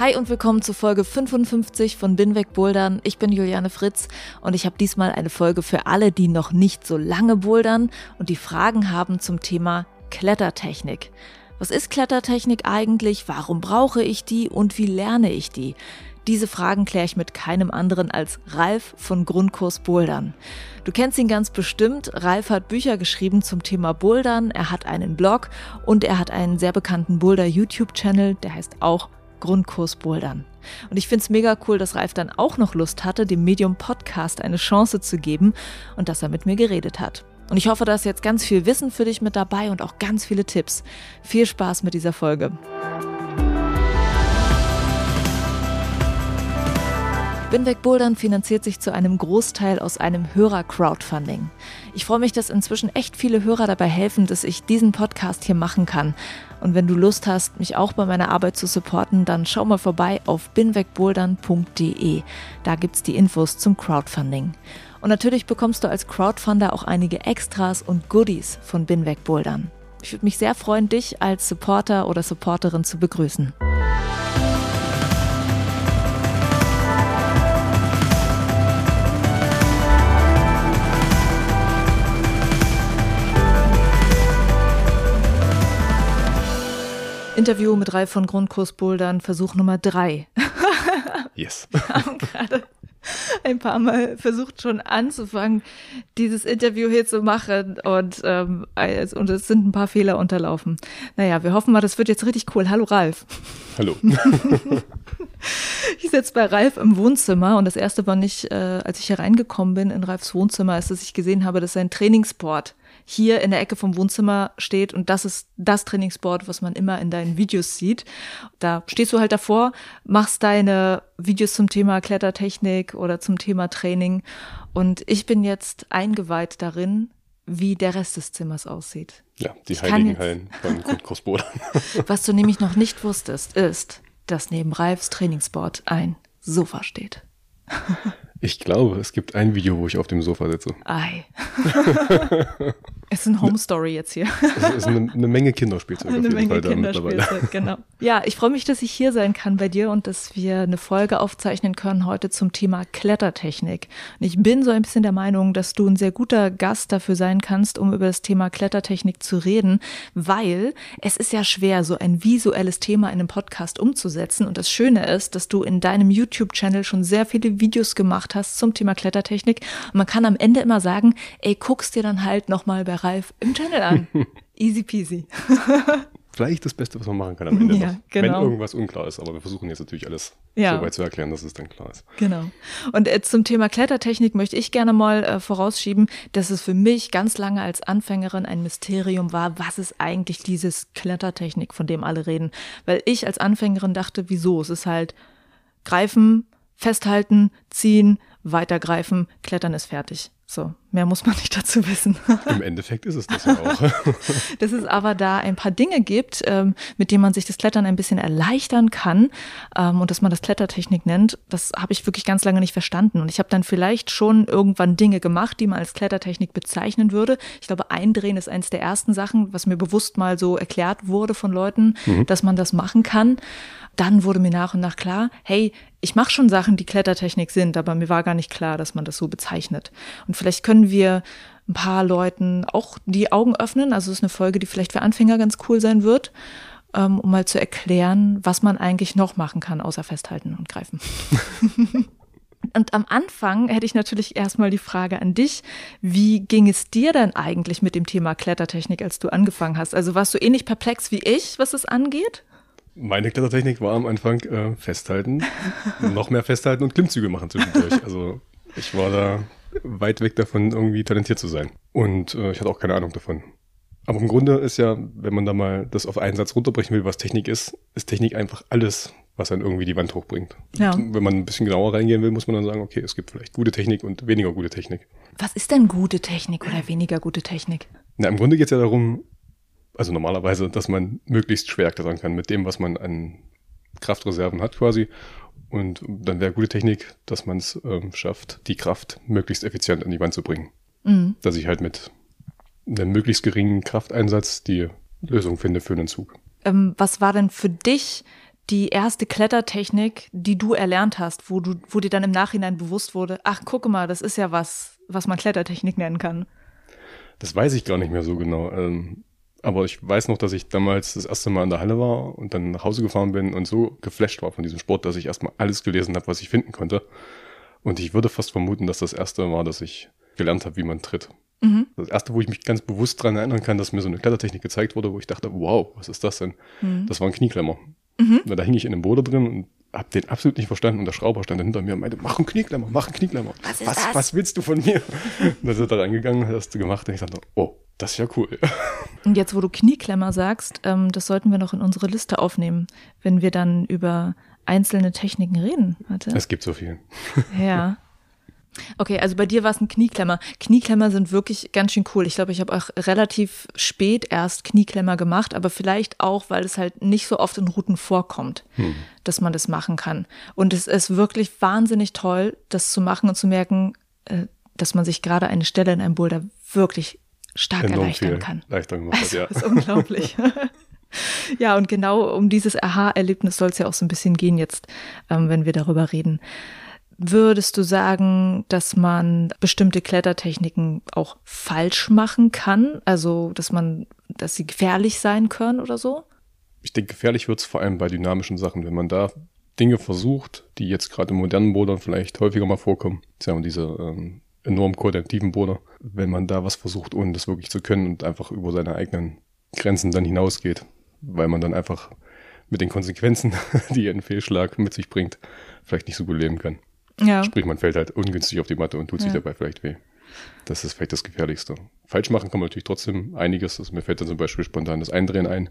Hi und willkommen zu Folge 55 von Binweg Bouldern. Ich bin Juliane Fritz und ich habe diesmal eine Folge für alle, die noch nicht so lange bouldern und die Fragen haben zum Thema Klettertechnik. Was ist Klettertechnik eigentlich? Warum brauche ich die und wie lerne ich die? Diese Fragen kläre ich mit keinem anderen als Ralf von Grundkurs Bouldern. Du kennst ihn ganz bestimmt. Ralf hat Bücher geschrieben zum Thema Bouldern, er hat einen Blog und er hat einen sehr bekannten Boulder YouTube-Channel, der heißt auch Grundkurs Bouldern. Und ich finde es mega cool, dass Ralf dann auch noch Lust hatte, dem Medium Podcast eine Chance zu geben und dass er mit mir geredet hat. Und ich hoffe, da ist jetzt ganz viel Wissen für dich mit dabei und auch ganz viele Tipps. Viel Spaß mit dieser Folge. Binweg Bouldern finanziert sich zu einem Großteil aus einem Hörer-Crowdfunding. Ich freue mich, dass inzwischen echt viele Hörer dabei helfen, dass ich diesen Podcast hier machen kann. Und wenn du Lust hast, mich auch bei meiner Arbeit zu supporten, dann schau mal vorbei auf binwegbouldern.de. Da gibt's die Infos zum Crowdfunding. Und natürlich bekommst du als Crowdfunder auch einige Extras und Goodies von Binweg Bouldern. Ich würde mich sehr freuen, dich als Supporter oder Supporterin zu begrüßen. Interview mit Ralf von Grundkurs Bouldern, Versuch Nummer drei. yes. Wir haben gerade ein paar Mal versucht schon anzufangen, dieses Interview hier zu machen und, ähm, und es sind ein paar Fehler unterlaufen. Naja, wir hoffen mal, das wird jetzt richtig cool. Hallo Ralf. Hallo. ich sitze bei Ralf im Wohnzimmer und das erste war nicht, äh, als ich hier reingekommen bin in Ralfs Wohnzimmer, ist, dass ich gesehen habe, dass sein Trainingsboard hier in der Ecke vom Wohnzimmer steht und das ist das Trainingsboard, was man immer in deinen Videos sieht. Da stehst du halt davor, machst deine Videos zum Thema Klettertechnik oder zum Thema Training und ich bin jetzt eingeweiht darin, wie der Rest des Zimmers aussieht. Ja, die ich heiligen Hallen von Grundkursboden. Was du nämlich noch nicht wusstest, ist, dass neben Ralfs Trainingsboard ein Sofa steht. Ich glaube, es gibt ein Video, wo ich auf dem Sofa sitze. Ei. es ist eine Home Story jetzt hier. Es ist eine, eine Menge Kinderspielzeug eine auf jeden Menge Fall da Kinderspielzeug, genau. Ja, ich freue mich, dass ich hier sein kann bei dir und dass wir eine Folge aufzeichnen können heute zum Thema Klettertechnik. Und ich bin so ein bisschen der Meinung, dass du ein sehr guter Gast dafür sein kannst, um über das Thema Klettertechnik zu reden, weil es ist ja schwer, so ein visuelles Thema in einem Podcast umzusetzen. Und das Schöne ist, dass du in deinem YouTube-Channel schon sehr viele Videos gemacht gemacht hast zum Thema Klettertechnik. Und man kann am Ende immer sagen, ey, guck's dir dann halt nochmal bei Ralf im Channel an. Easy peasy. Vielleicht das Beste, was man machen kann am Ende ja, noch, genau. wenn irgendwas unklar ist. Aber wir versuchen jetzt natürlich alles Ja. so weit zu erklären, dass es dann klar ist. Genau. Und äh, zum Thema Klettertechnik möchte ich gerne mal äh, vorausschieben, dass es für mich ganz lange als Anfängerin ein Mysterium war, was ist eigentlich dieses Klettertechnik, von dem alle reden. Weil ich als Anfängerin dachte, wieso? Es ist halt greifen, festhalten, ziehen, weitergreifen, klettern ist fertig. So, mehr muss man nicht dazu wissen. Im Endeffekt ist es das ja auch. Dass es aber da ein paar Dinge gibt, ähm, mit denen man sich das Klettern ein bisschen erleichtern kann ähm, und dass man das Klettertechnik nennt, das habe ich wirklich ganz lange nicht verstanden. Und ich habe dann vielleicht schon irgendwann Dinge gemacht, die man als Klettertechnik bezeichnen würde. Ich glaube, Eindrehen ist eins der ersten Sachen, was mir bewusst mal so erklärt wurde von Leuten, dass man das machen kann. Dann wurde mir nach und nach klar, hey, ich mache schon Sachen, die Klettertechnik sind, aber mir war gar nicht klar, dass man das so bezeichnet. Und vielleicht können wir ein paar Leuten auch die Augen öffnen. Also es ist eine Folge, die vielleicht für Anfänger ganz cool sein wird, ähm, um mal zu erklären, was man eigentlich noch machen kann, außer festhalten und greifen. Und am Anfang hätte ich natürlich erstmal die Frage an dich, wie ging es dir denn eigentlich mit dem Thema Klettertechnik, als du angefangen hast? Also warst du ähnlich perplex wie ich, was es angeht? Meine Klettertechnik war am Anfang äh, festhalten, noch mehr festhalten und Klimmzüge machen zwischendurch. Also ich war da weit weg davon, irgendwie talentiert zu sein. Und äh, ich hatte auch keine Ahnung davon. Aber im Grunde ist ja, wenn man da mal das auf einen Satz runterbrechen will, was Technik ist, ist Technik einfach alles, was dann irgendwie die Wand hochbringt. Ja. Wenn man ein bisschen genauer reingehen will, muss man dann sagen, okay, es gibt vielleicht gute Technik und weniger gute Technik. Was ist denn gute Technik oder weniger gute Technik? Na, im Grunde geht es ja darum, also normalerweise, dass man möglichst schwer klettern kann mit dem, was man an Kraftreserven hat quasi. Und dann wäre gute Technik, dass man es ähm, schafft, die Kraft möglichst effizient an die Wand zu bringen. Mhm. Dass ich halt mit einem möglichst geringen Krafteinsatz die Lösung finde für einen Zug. Ähm, was war denn für dich die erste Klettertechnik, die du erlernt hast, wo du, wo dir dann im Nachhinein bewusst wurde, ach, gucke mal, das ist ja was, was man Klettertechnik nennen kann. Das weiß ich gar nicht mehr so genau. Ähm, aber ich weiß noch, dass ich damals das erste Mal in der Halle war und dann nach Hause gefahren bin und so geflasht war von diesem Sport, dass ich erstmal alles gelesen habe, was ich finden konnte. Und ich würde fast vermuten, dass das erste war, dass ich gelernt habe, wie man tritt. Mhm. Das erste, wo ich mich ganz bewusst dran erinnern kann, dass mir so eine Klettertechnik gezeigt wurde, wo ich dachte, wow, was ist das denn? Mhm. Das war ein Knieklemmer. Mhm. Da hing ich in einem Boden drin und hab den absolut nicht verstanden und der Schrauber stand hinter mir und meinte, mach einen Knieklemmer, mach einen Knieklemmer. Was ist was, das? was willst du von mir? und dann ist er da reingegangen, hat das gemacht und ich dachte, oh, das ist ja cool. Und jetzt, wo du Knieklemmer sagst, ähm, das sollten wir noch in unsere Liste aufnehmen, wenn wir dann über einzelne Techniken reden. Warte. Es gibt so viel. Ja. Okay, also bei dir war es ein Knieklemmer. Knieklemmer sind wirklich ganz schön cool. Ich glaube, ich habe auch relativ spät erst Knieklemmer gemacht, aber vielleicht auch, weil es halt nicht so oft in Routen vorkommt, dass man das machen kann. Und es ist wirklich wahnsinnig toll, das zu machen und zu merken, äh, dass man sich gerade eine Stelle in einem Boulder wirklich stark erleichtern kann. leichter gemacht hat, Also, ja. Das ist unglaublich. ja, und genau um dieses Aha-Erlebnis soll es ja auch so ein bisschen gehen jetzt, ähm, wenn wir darüber reden. Würdest du sagen, dass man bestimmte Klettertechniken auch falsch machen kann? Also, dass man, dass sie gefährlich sein können oder so? Ich denke, gefährlich wird's vor allem bei dynamischen Sachen, wenn man da Dinge versucht, die jetzt gerade im modernen Bouldern vielleicht häufiger mal vorkommen. Sagen wir diese ähm, enorm koordinativen Boulder. Wenn man da was versucht, ohne das wirklich zu können und einfach über seine eigenen Grenzen dann hinausgeht, weil man dann einfach mit den Konsequenzen, die ein Fehlschlag mit sich bringt, vielleicht nicht so gut leben kann. Ja. Sprich, man fällt halt ungünstig auf die Matte und tut sich Ja. dabei vielleicht weh. Das ist vielleicht das Gefährlichste. Falsch machen kann man natürlich trotzdem einiges. Also mir fällt dann zum Beispiel spontan das Eindrehen ein.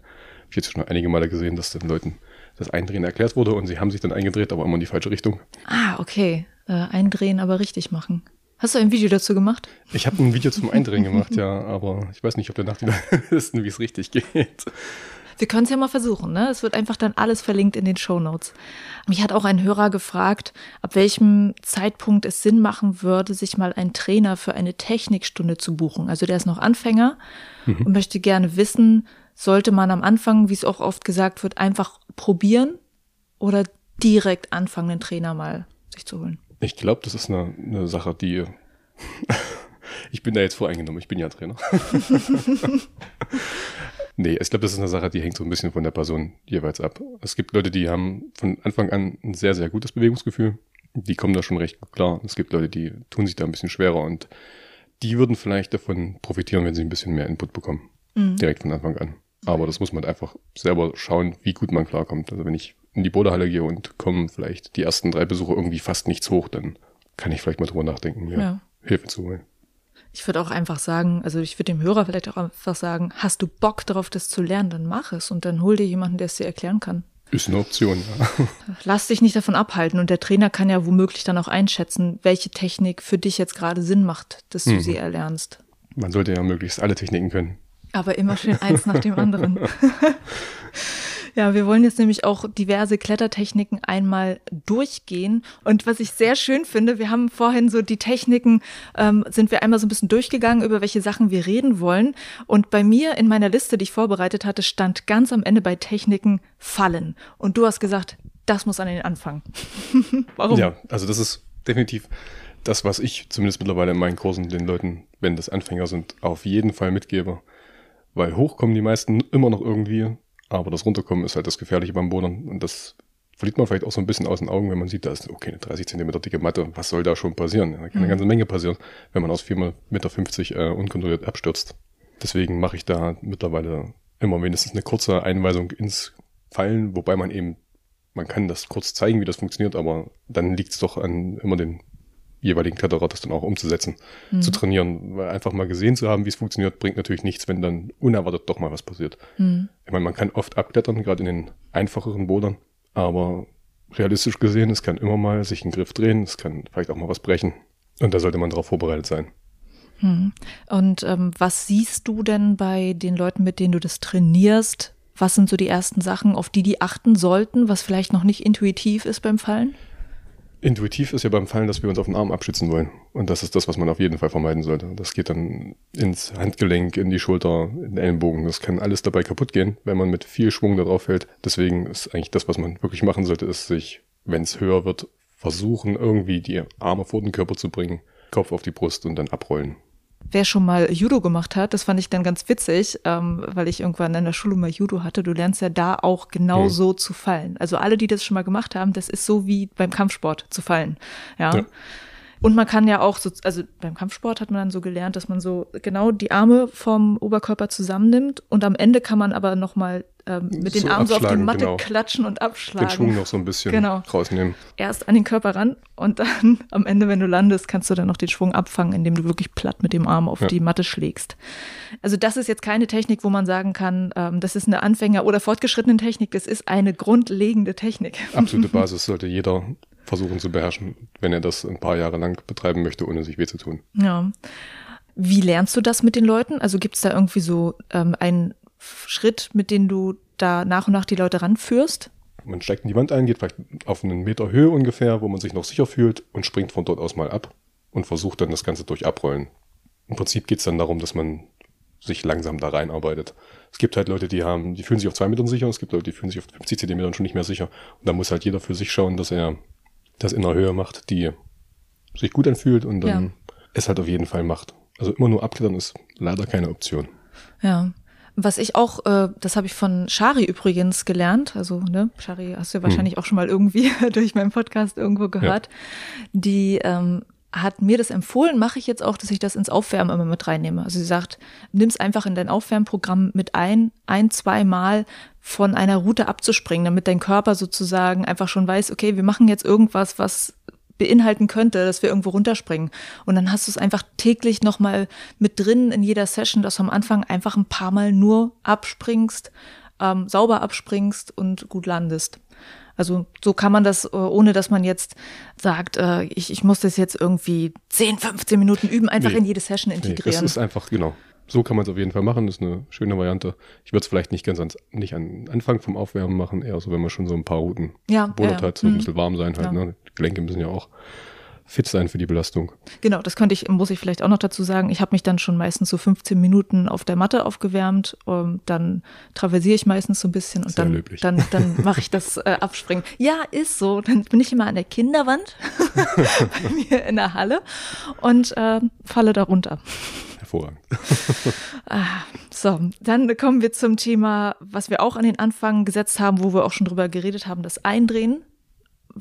Ich habe jetzt schon einige Male gesehen, dass den Leuten das Eindrehen erklärt wurde und sie haben sich dann eingedreht, aber immer in die falsche Richtung. Ah, okay. Äh, eindrehen, aber richtig machen. Hast du ein Video dazu gemacht? Ich habe ein Video zum Eindrehen gemacht, ja, aber ich weiß nicht, ob der nach die wissen, wie es richtig geht. Wir können es ja mal versuchen, ne? Es wird einfach dann alles verlinkt in den Show Notes. Mich hat auch ein Hörer gefragt, ab welchem Zeitpunkt es Sinn machen würde, sich mal einen Trainer für eine Technikstunde zu buchen. Also der ist noch Anfänger und möchte gerne wissen, sollte man am Anfang, wie es auch oft gesagt wird, einfach probieren oder direkt anfangen, einen Trainer mal sich zu holen. Ich glaube, das ist eine, eine Sache, die. ich bin da jetzt voreingenommen, ich bin ja Trainer. nee, ich glaube, das ist eine Sache, die hängt so ein bisschen von der Person jeweils ab. Es gibt Leute, die haben von Anfang an ein sehr, sehr gutes Bewegungsgefühl. Die kommen da schon recht gut klar. Es gibt Leute, die tun sich da ein bisschen schwerer und die würden vielleicht davon profitieren, wenn sie ein bisschen mehr Input bekommen. Direkt von Anfang an. Aber das muss man einfach selber schauen, wie gut man klarkommt. Also wenn ich in die Bodehalle gehe und kommen vielleicht die ersten drei Besuche irgendwie fast nichts hoch, dann kann ich vielleicht mal drüber nachdenken, mir Ja. Hilfe zu holen. Ich würde auch einfach sagen, also ich würde dem Hörer vielleicht auch einfach sagen, hast du Bock darauf, das zu lernen, dann mach es und dann hol dir jemanden, der es dir erklären kann. Ist eine Option, ja. Lass dich nicht davon abhalten und der Trainer kann ja womöglich dann auch einschätzen, welche Technik für dich jetzt gerade Sinn macht, dass du sie erlernst. Man sollte ja möglichst alle Techniken können. Aber immer schön eins nach dem anderen. Ja, wir wollen jetzt nämlich auch diverse Klettertechniken einmal durchgehen. Und was ich sehr schön finde, wir haben vorhin so die Techniken, ähm, sind wir einmal so ein bisschen durchgegangen, über welche Sachen wir reden wollen. Und bei mir in meiner Liste, die ich vorbereitet hatte, stand ganz am Ende bei Techniken Fallen. Und du hast gesagt, das muss an den Anfang. Warum? Ja, also das ist definitiv das, was ich zumindest mittlerweile in meinen Kursen den Leuten, wenn das Anfänger sind, auf jeden Fall mitgebe. Weil hochkommen die meisten immer noch irgendwie, aber das Runterkommen ist halt das Gefährliche beim Bodern und das verliert man vielleicht auch so ein bisschen aus den Augen, wenn man sieht, da ist okay, eine 30 Zentimeter dicke Matte, was soll da schon passieren? Da kann eine ganze Menge passieren, wenn man aus 4,50 Meter äh, unkontrolliert abstürzt. Deswegen mache ich da mittlerweile immer wenigstens eine kurze Einweisung ins Fallen, wobei man eben, man kann das kurz zeigen, wie das funktioniert, aber dann liegt es doch an immer den jeweiligen Kletterer, das dann auch umzusetzen, zu trainieren. Weil einfach mal gesehen zu haben, wie es funktioniert, bringt natürlich nichts, wenn dann unerwartet doch mal was passiert. Ich meine, man kann oft abklettern, gerade in den einfacheren Bodern, aber realistisch gesehen, es kann immer mal sich ein Griff drehen, es kann vielleicht auch mal was brechen. Und da sollte man darauf vorbereitet sein. Hm. Und ähm, was siehst du denn bei den Leuten, mit denen du das trainierst? Was sind so die ersten Sachen, auf die die achten sollten, was vielleicht noch nicht intuitiv ist beim Fallen? Intuitiv ist ja beim Fallen, dass wir uns auf den Arm abschützen wollen. Und das ist das, was man auf jeden Fall vermeiden sollte. Das geht dann ins Handgelenk, in die Schulter, in den Ellenbogen. Das kann alles dabei kaputt gehen, wenn man mit viel Schwung da drauf fällt. Deswegen ist eigentlich das, was man wirklich machen sollte, ist sich, wenn es höher wird, versuchen, irgendwie die Arme vor den Körper zu bringen, Kopf auf die Brust und dann abrollen. Wer schon mal Judo gemacht hat, das fand ich dann ganz witzig, ähm, weil ich irgendwann in der Schule mal Judo hatte. Du lernst ja da auch genau hm. so zu fallen. Also alle, die das schon mal gemacht haben, das ist so wie beim Kampfsport zu fallen. ja. ja. Und man kann ja auch so, also beim Kampfsport hat man dann so gelernt, dass man so genau die Arme vom Oberkörper zusammennimmt und am Ende kann man aber nochmal ähm, mit den so Armen so auf die Matte genau. klatschen und abschlagen. Den Schwung noch so ein bisschen genau. rausnehmen. Erst an den Körper ran und dann am Ende, wenn du landest, kannst du dann noch den Schwung abfangen, indem du wirklich platt mit dem Arm auf ja. die Matte schlägst. Also das ist jetzt keine Technik, wo man sagen kann, ähm, das ist eine Anfänger- oder fortgeschrittene Technik, das ist eine grundlegende Technik. Absolute Basis sollte jeder versuchen zu beherrschen, wenn er das ein paar Jahre lang betreiben möchte, ohne sich weh zu tun. Ja. Wie lernst du das mit den Leuten? Also gibt es da irgendwie so ähm, einen Schritt, mit dem du da nach und nach die Leute ranführst? Man steigt in die Wand ein, geht vielleicht auf einen Meter Höhe ungefähr, wo man sich noch sicher fühlt und springt von dort aus mal ab und versucht dann das Ganze durch Abrollen. Im Prinzip geht es dann darum, dass man sich langsam da reinarbeitet. Es gibt halt Leute, die haben, die fühlen sich auf zwei Metern sicher, es gibt Leute, die fühlen sich auf 50 Zentimetern schon nicht mehr sicher. Und da muss halt jeder für sich schauen, dass er das in einer Höhe macht, die sich gut anfühlt und dann ja. es halt auf jeden Fall macht. Also immer nur abklettern ist leider keine Option. Ja. Was ich auch, äh, das habe ich von Shari übrigens gelernt, also ne, Shari hast du wahrscheinlich hm. auch schon mal irgendwie durch meinen Podcast irgendwo gehört, ja. die ähm, hat mir das empfohlen, mache ich jetzt auch, dass ich das ins Aufwärmen immer mit reinnehme. Also sie sagt, nimm es einfach in dein Aufwärmprogramm mit ein, ein, zwei Mal von einer Route abzuspringen, damit dein Körper sozusagen einfach schon weiß, okay, wir machen jetzt irgendwas, was beinhalten könnte, dass wir irgendwo runterspringen. Und dann hast du es einfach täglich nochmal mit drin in jeder Session, dass du am Anfang einfach ein paar Mal nur abspringst, ähm, sauber abspringst und gut landest. Also so kann man das, äh, ohne dass man jetzt sagt, äh, ich, ich muss das jetzt irgendwie 10, 15 Minuten üben, einfach nee, in jede Session integrieren. Nee, das ist einfach, genau. So kann man es auf jeden Fall machen, das ist eine schöne Variante. Ich würde es vielleicht nicht ganz ans, nicht an Anfang vom Aufwärmen machen, eher so, wenn man schon so ein paar Routen ja, Bullet ja, hat, so ein mhm. bisschen warm sein halt, ja. ne? Die Gelenke müssen ja auch fit sein für die Belastung. Genau, das könnte ich, muss ich vielleicht auch noch dazu sagen. Ich habe mich dann schon meistens so 15 Minuten auf der Matte aufgewärmt. Um, dann traversiere ich meistens so ein bisschen und Sehr dann, löblich. dann, dann mache ich das äh, Abspringen. Ja, ist so. Dann bin ich immer an der Kinderwand bei mir in der Halle und äh, falle da runter. Hervorragend. ah, so, dann kommen wir zum Thema, was wir auch an den Anfang gesetzt haben, wo wir auch schon drüber geredet haben, das Eindrehen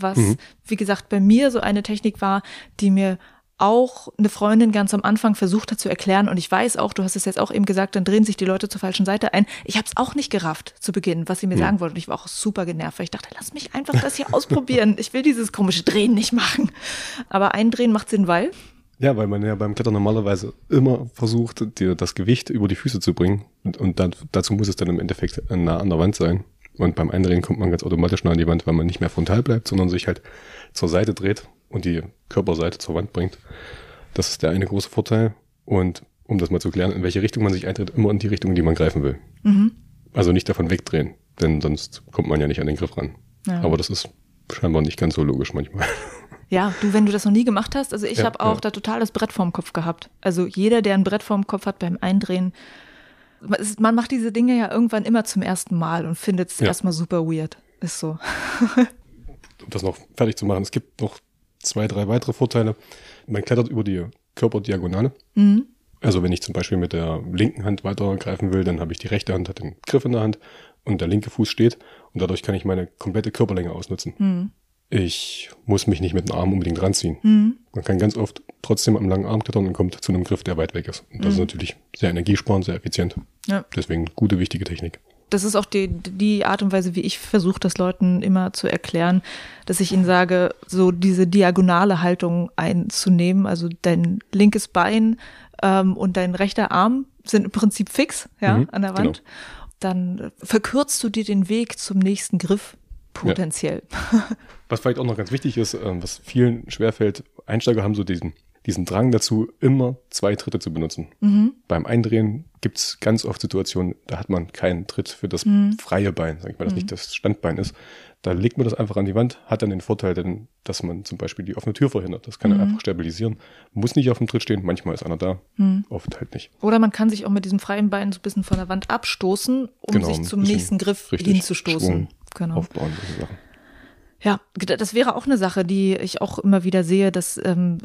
was, mhm. wie gesagt, bei mir so eine Technik war, die mir auch eine Freundin ganz am Anfang versucht hat zu erklären und ich weiß auch, du hast es jetzt auch eben gesagt, dann drehen sich die Leute zur falschen Seite ein. Ich habe es auch nicht gerafft zu Beginn, was sie mir mhm. sagen wollte und ich war auch super genervt, weil ich dachte, lass mich einfach das hier ausprobieren. Ich will dieses komische Drehen nicht machen. Aber eindrehen macht Sinn, weil ja, weil man ja beim Klettern normalerweise immer versucht, dir das Gewicht über die Füße zu bringen. Und, und dann, dazu muss es dann im Endeffekt nah an der Wand sein. Und beim Eindrehen kommt man ganz automatisch nah an die Wand, weil man nicht mehr frontal bleibt, sondern sich halt zur Seite dreht und die Körperseite zur Wand bringt. Das ist der eine große Vorteil. Und um das mal zu klären, in welche Richtung man sich eintritt, immer in die Richtung, die man greifen will. Mhm. Also nicht davon wegdrehen, denn sonst kommt man ja nicht an den Griff ran. Ja. Aber das ist scheinbar nicht ganz so logisch manchmal. Ja, du, wenn du das noch nie gemacht hast, also ich ja, habe auch ja. da total das Brett vorm Kopf gehabt. Also jeder, der ein Brett vorm Kopf hat beim Eindrehen, man macht diese Dinge ja irgendwann immer zum ersten Mal und findet es ja. erstmal super weird. Ist so. um das noch fertig zu machen, es gibt noch zwei, drei weitere Vorteile. Man klettert über die Körperdiagonale. Mhm. Also wenn ich zum Beispiel mit der linken Hand weitergreifen will, dann habe ich die rechte Hand, hat den Griff in der Hand und der linke Fuß steht und dadurch kann ich meine komplette Körperlänge ausnutzen. Mhm ich muss mich nicht mit dem Arm unbedingt ranziehen. Mhm. Man kann ganz oft trotzdem am langen Arm klettern und kommt zu einem Griff, der weit weg ist. Und das mhm. ist natürlich sehr energiesparend, sehr effizient. Ja. Deswegen gute, wichtige Technik. Das ist auch die, die Art und Weise, wie ich versuche, das Leuten immer zu erklären, dass ich ihnen sage, so diese diagonale Haltung einzunehmen, also dein linkes Bein ähm, und dein rechter Arm sind im Prinzip fix, ja, mhm, an der Wand. Genau. Dann verkürzt du dir den Weg zum nächsten Griff potenziell. Ja. Was vielleicht auch noch ganz wichtig ist, ähm, was vielen schwerfällt, Einsteiger haben so diesen, diesen Drang dazu, immer zwei Tritte zu benutzen. Mhm. Beim Eindrehen gibt es ganz oft Situationen, da hat man keinen Tritt für das mhm. freie Bein, sag ich mal, das mhm. nicht das Standbein ist. Da legt man das einfach an die Wand, hat dann den Vorteil, denn, dass man zum Beispiel die offene Tür verhindert. Das kann mhm. er einfach stabilisieren. Muss nicht auf dem Tritt stehen, manchmal ist einer da, mhm. oft halt nicht. Oder man kann sich auch mit diesem freien Bein so ein bisschen von der Wand abstoßen, um genau, sich zum nächsten Griff hinzustoßen. Genau. Aufbauen, diese Sachen. Ja, das wäre auch eine Sache, die ich auch immer wieder sehe, dass ähm,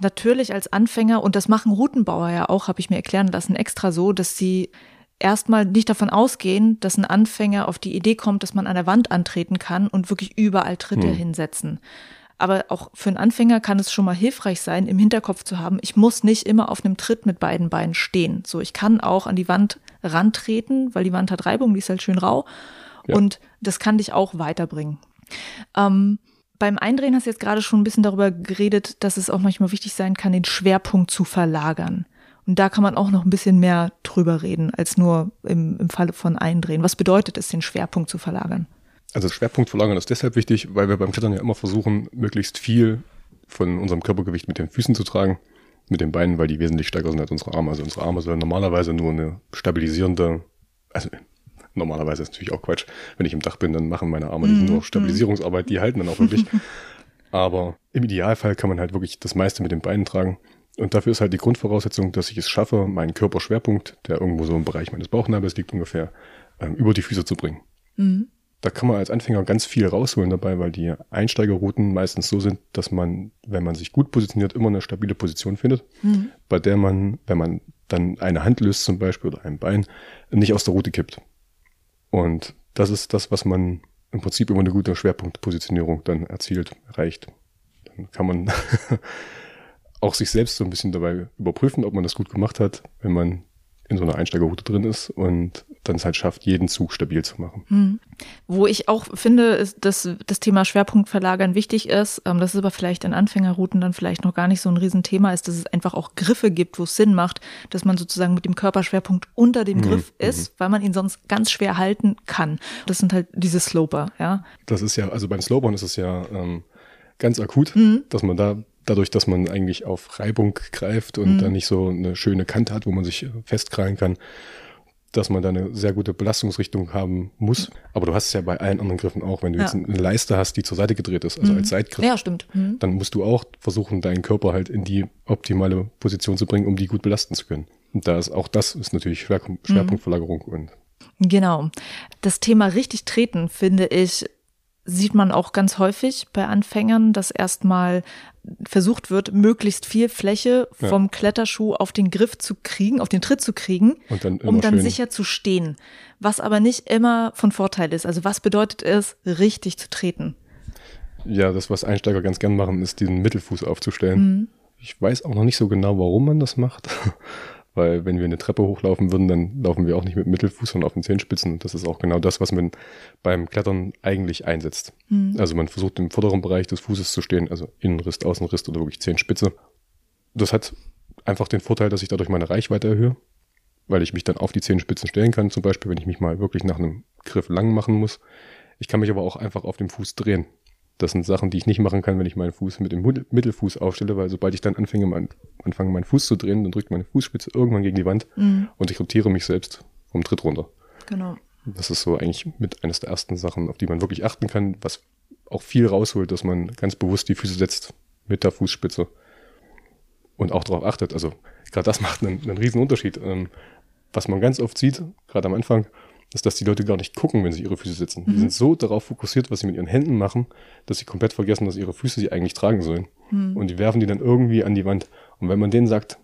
natürlich als Anfänger, und das machen Routenbauer ja auch, habe ich mir erklären lassen, extra so, dass sie erstmal nicht davon ausgehen, dass ein Anfänger auf die Idee kommt, dass man an der Wand antreten kann und wirklich überall Tritte hm. hinsetzen. Aber auch für einen Anfänger kann es schon mal hilfreich sein, im Hinterkopf zu haben, ich muss nicht immer auf einem Tritt mit beiden Beinen stehen. So, ich kann auch an die Wand rantreten, weil die Wand hat Reibung, die ist halt schön rau. Ja. Und das kann dich auch weiterbringen. Ähm, beim Eindrehen hast du jetzt gerade schon ein bisschen darüber geredet, dass es auch manchmal wichtig sein kann, den Schwerpunkt zu verlagern. Und da kann man auch noch ein bisschen mehr drüber reden, als nur im, im Falle von Eindrehen. Was bedeutet es, den Schwerpunkt zu verlagern? Also Schwerpunkt verlagern ist deshalb wichtig, weil wir beim Klettern ja immer versuchen, möglichst viel von unserem Körpergewicht mit den Füßen zu tragen, mit den Beinen, weil die wesentlich stärker sind als unsere Arme. Also unsere Arme sollen normalerweise nur eine stabilisierende, also Normalerweise ist natürlich auch Quatsch. Wenn ich im Dach bin, dann machen meine Arme nicht nur mhm. Stabilisierungsarbeit, die halten dann auch wirklich. Aber im Idealfall kann man halt wirklich das meiste mit den Beinen tragen. Und dafür ist halt die Grundvoraussetzung, dass ich es schaffe, meinen Körperschwerpunkt, der irgendwo so im Bereich meines Bauchnabels liegt ungefähr, ähm, über die Füße zu bringen. Mhm. Da kann man als Anfänger ganz viel rausholen dabei, weil die Einsteigerrouten meistens so sind, dass man, wenn man sich gut positioniert, immer eine stabile Position findet, mhm. bei der man, wenn man dann eine Hand löst zum Beispiel oder ein Bein, nicht aus der Route kippt. Und das ist das, was man im Prinzip über eine gute Schwerpunktpositionierung dann erzielt, erreicht. Dann kann man auch sich selbst so ein bisschen dabei überprüfen, ob man das gut gemacht hat, wenn man in so einer Einsteigerroute drin ist und dann es halt schafft, jeden Zug stabil zu machen. Hm. Wo ich auch finde, ist, dass das Thema Schwerpunktverlagern wichtig ist, ähm, das ist aber vielleicht in Anfängerrouten dann vielleicht noch gar nicht so ein Riesenthema ist, dass es einfach auch Griffe gibt, wo es Sinn macht, dass man sozusagen mit dem Körperschwerpunkt unter dem mhm. Griff mhm. ist, weil man ihn sonst ganz schwer halten kann. Das sind halt diese Sloper, ja. Das ist ja, also beim Slopern ist es ja ähm, ganz akut, mhm. dass man da dadurch, dass man eigentlich auf Reibung greift und mhm. dann nicht so eine schöne Kante hat, wo man sich festkrallen kann, dass man da eine sehr gute Belastungsrichtung haben muss. Aber du hast es ja bei allen anderen Griffen auch. Wenn du ja. jetzt eine Leiste hast, die zur Seite gedreht ist, also mhm. als Seitgriff, ja, stimmt. Mhm. dann musst du auch versuchen, deinen Körper halt in die optimale Position zu bringen, um die gut belasten zu können. Und da ist auch das ist natürlich mhm. Schwerpunktverlagerung und Genau. Das Thema richtig treten, finde ich, sieht man auch ganz häufig bei Anfängern, dass erstmal versucht wird, möglichst viel Fläche vom ja. Kletterschuh auf den Griff zu kriegen, auf den Tritt zu kriegen, dann um dann schön. sicher zu stehen. Was aber nicht immer von Vorteil ist. Also was bedeutet es, richtig zu treten? Ja, das, was Einsteiger ganz gern machen, ist diesen Mittelfuß aufzustellen. Mhm. Ich weiß auch noch nicht so genau, warum man das macht. Weil wenn wir eine Treppe hochlaufen würden, dann laufen wir auch nicht mit Mittelfuß, sondern auf den Zehenspitzen. Das ist auch genau das, was man beim Klettern eigentlich einsetzt. Mhm. Also man versucht im vorderen Bereich des Fußes zu stehen, also Innenriss, Außenriss oder wirklich Zehenspitze. Das hat einfach den Vorteil, dass ich dadurch meine Reichweite erhöhe, weil ich mich dann auf die Zehenspitzen stellen kann. Zum Beispiel, wenn ich mich mal wirklich nach einem Griff lang machen muss. Ich kann mich aber auch einfach auf dem Fuß drehen. Das sind Sachen, die ich nicht machen kann, wenn ich meinen Fuß mit dem Mittelfuß aufstelle, weil sobald ich dann anfange, mein, anfange meinen Fuß zu drehen, dann drückt meine Fußspitze irgendwann gegen die Wand mhm. und ich rotiere mich selbst vom Tritt runter. Genau. Das ist so eigentlich mit eines der ersten Sachen, auf die man wirklich achten kann, was auch viel rausholt, dass man ganz bewusst die Füße setzt mit der Fußspitze und auch darauf achtet. Also gerade das macht einen, einen riesen Unterschied. Ähm, was man ganz oft sieht, gerade am Anfang, ist, dass die Leute gar nicht gucken, wenn sie ihre Füße setzen. Mhm. Die sind so darauf fokussiert, was sie mit ihren Händen machen, dass sie komplett vergessen, dass ihre Füße sie eigentlich tragen sollen. Mhm. Und die werfen die dann irgendwie an die Wand. Und wenn man denen sagt,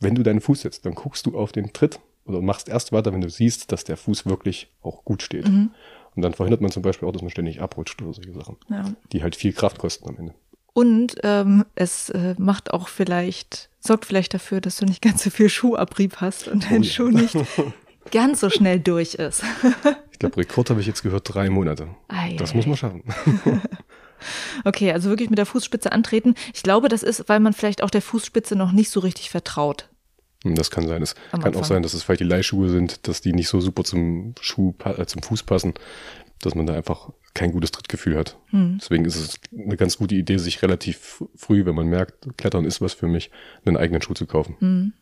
wenn du deinen Fuß setzt, dann guckst du auf den Tritt oder machst erst weiter, wenn du siehst, dass der Fuß wirklich auch gut steht. Mhm. Und dann verhindert man zum Beispiel auch, dass man ständig abrutscht oder solche Sachen, ja. die halt viel Kraft kosten am Ende. Und ähm, es äh, macht auch vielleicht, sorgt vielleicht dafür, dass du nicht ganz so viel Schuhabrieb hast und dein oh ja. Schuh nicht ganz so schnell durch ist. ich glaube, Rekord habe ich jetzt gehört, drei Monate. Ei, das ei. muss man schaffen. okay, also wirklich mit der Fußspitze antreten. Ich glaube, das ist, weil man vielleicht auch der Fußspitze noch nicht so richtig vertraut. Hm, das kann sein. Es kann Anfang. auch sein, dass es vielleicht die Leihschuhe sind, dass die nicht so super zum Schuh, äh, zum Fuß passen. dass man da einfach kein gutes Trittgefühl hat. Mhm. Deswegen ist es eine ganz gute Idee, sich relativ früh, wenn man merkt, Klettern ist was für mich, einen eigenen Schuh zu kaufen. Mhm.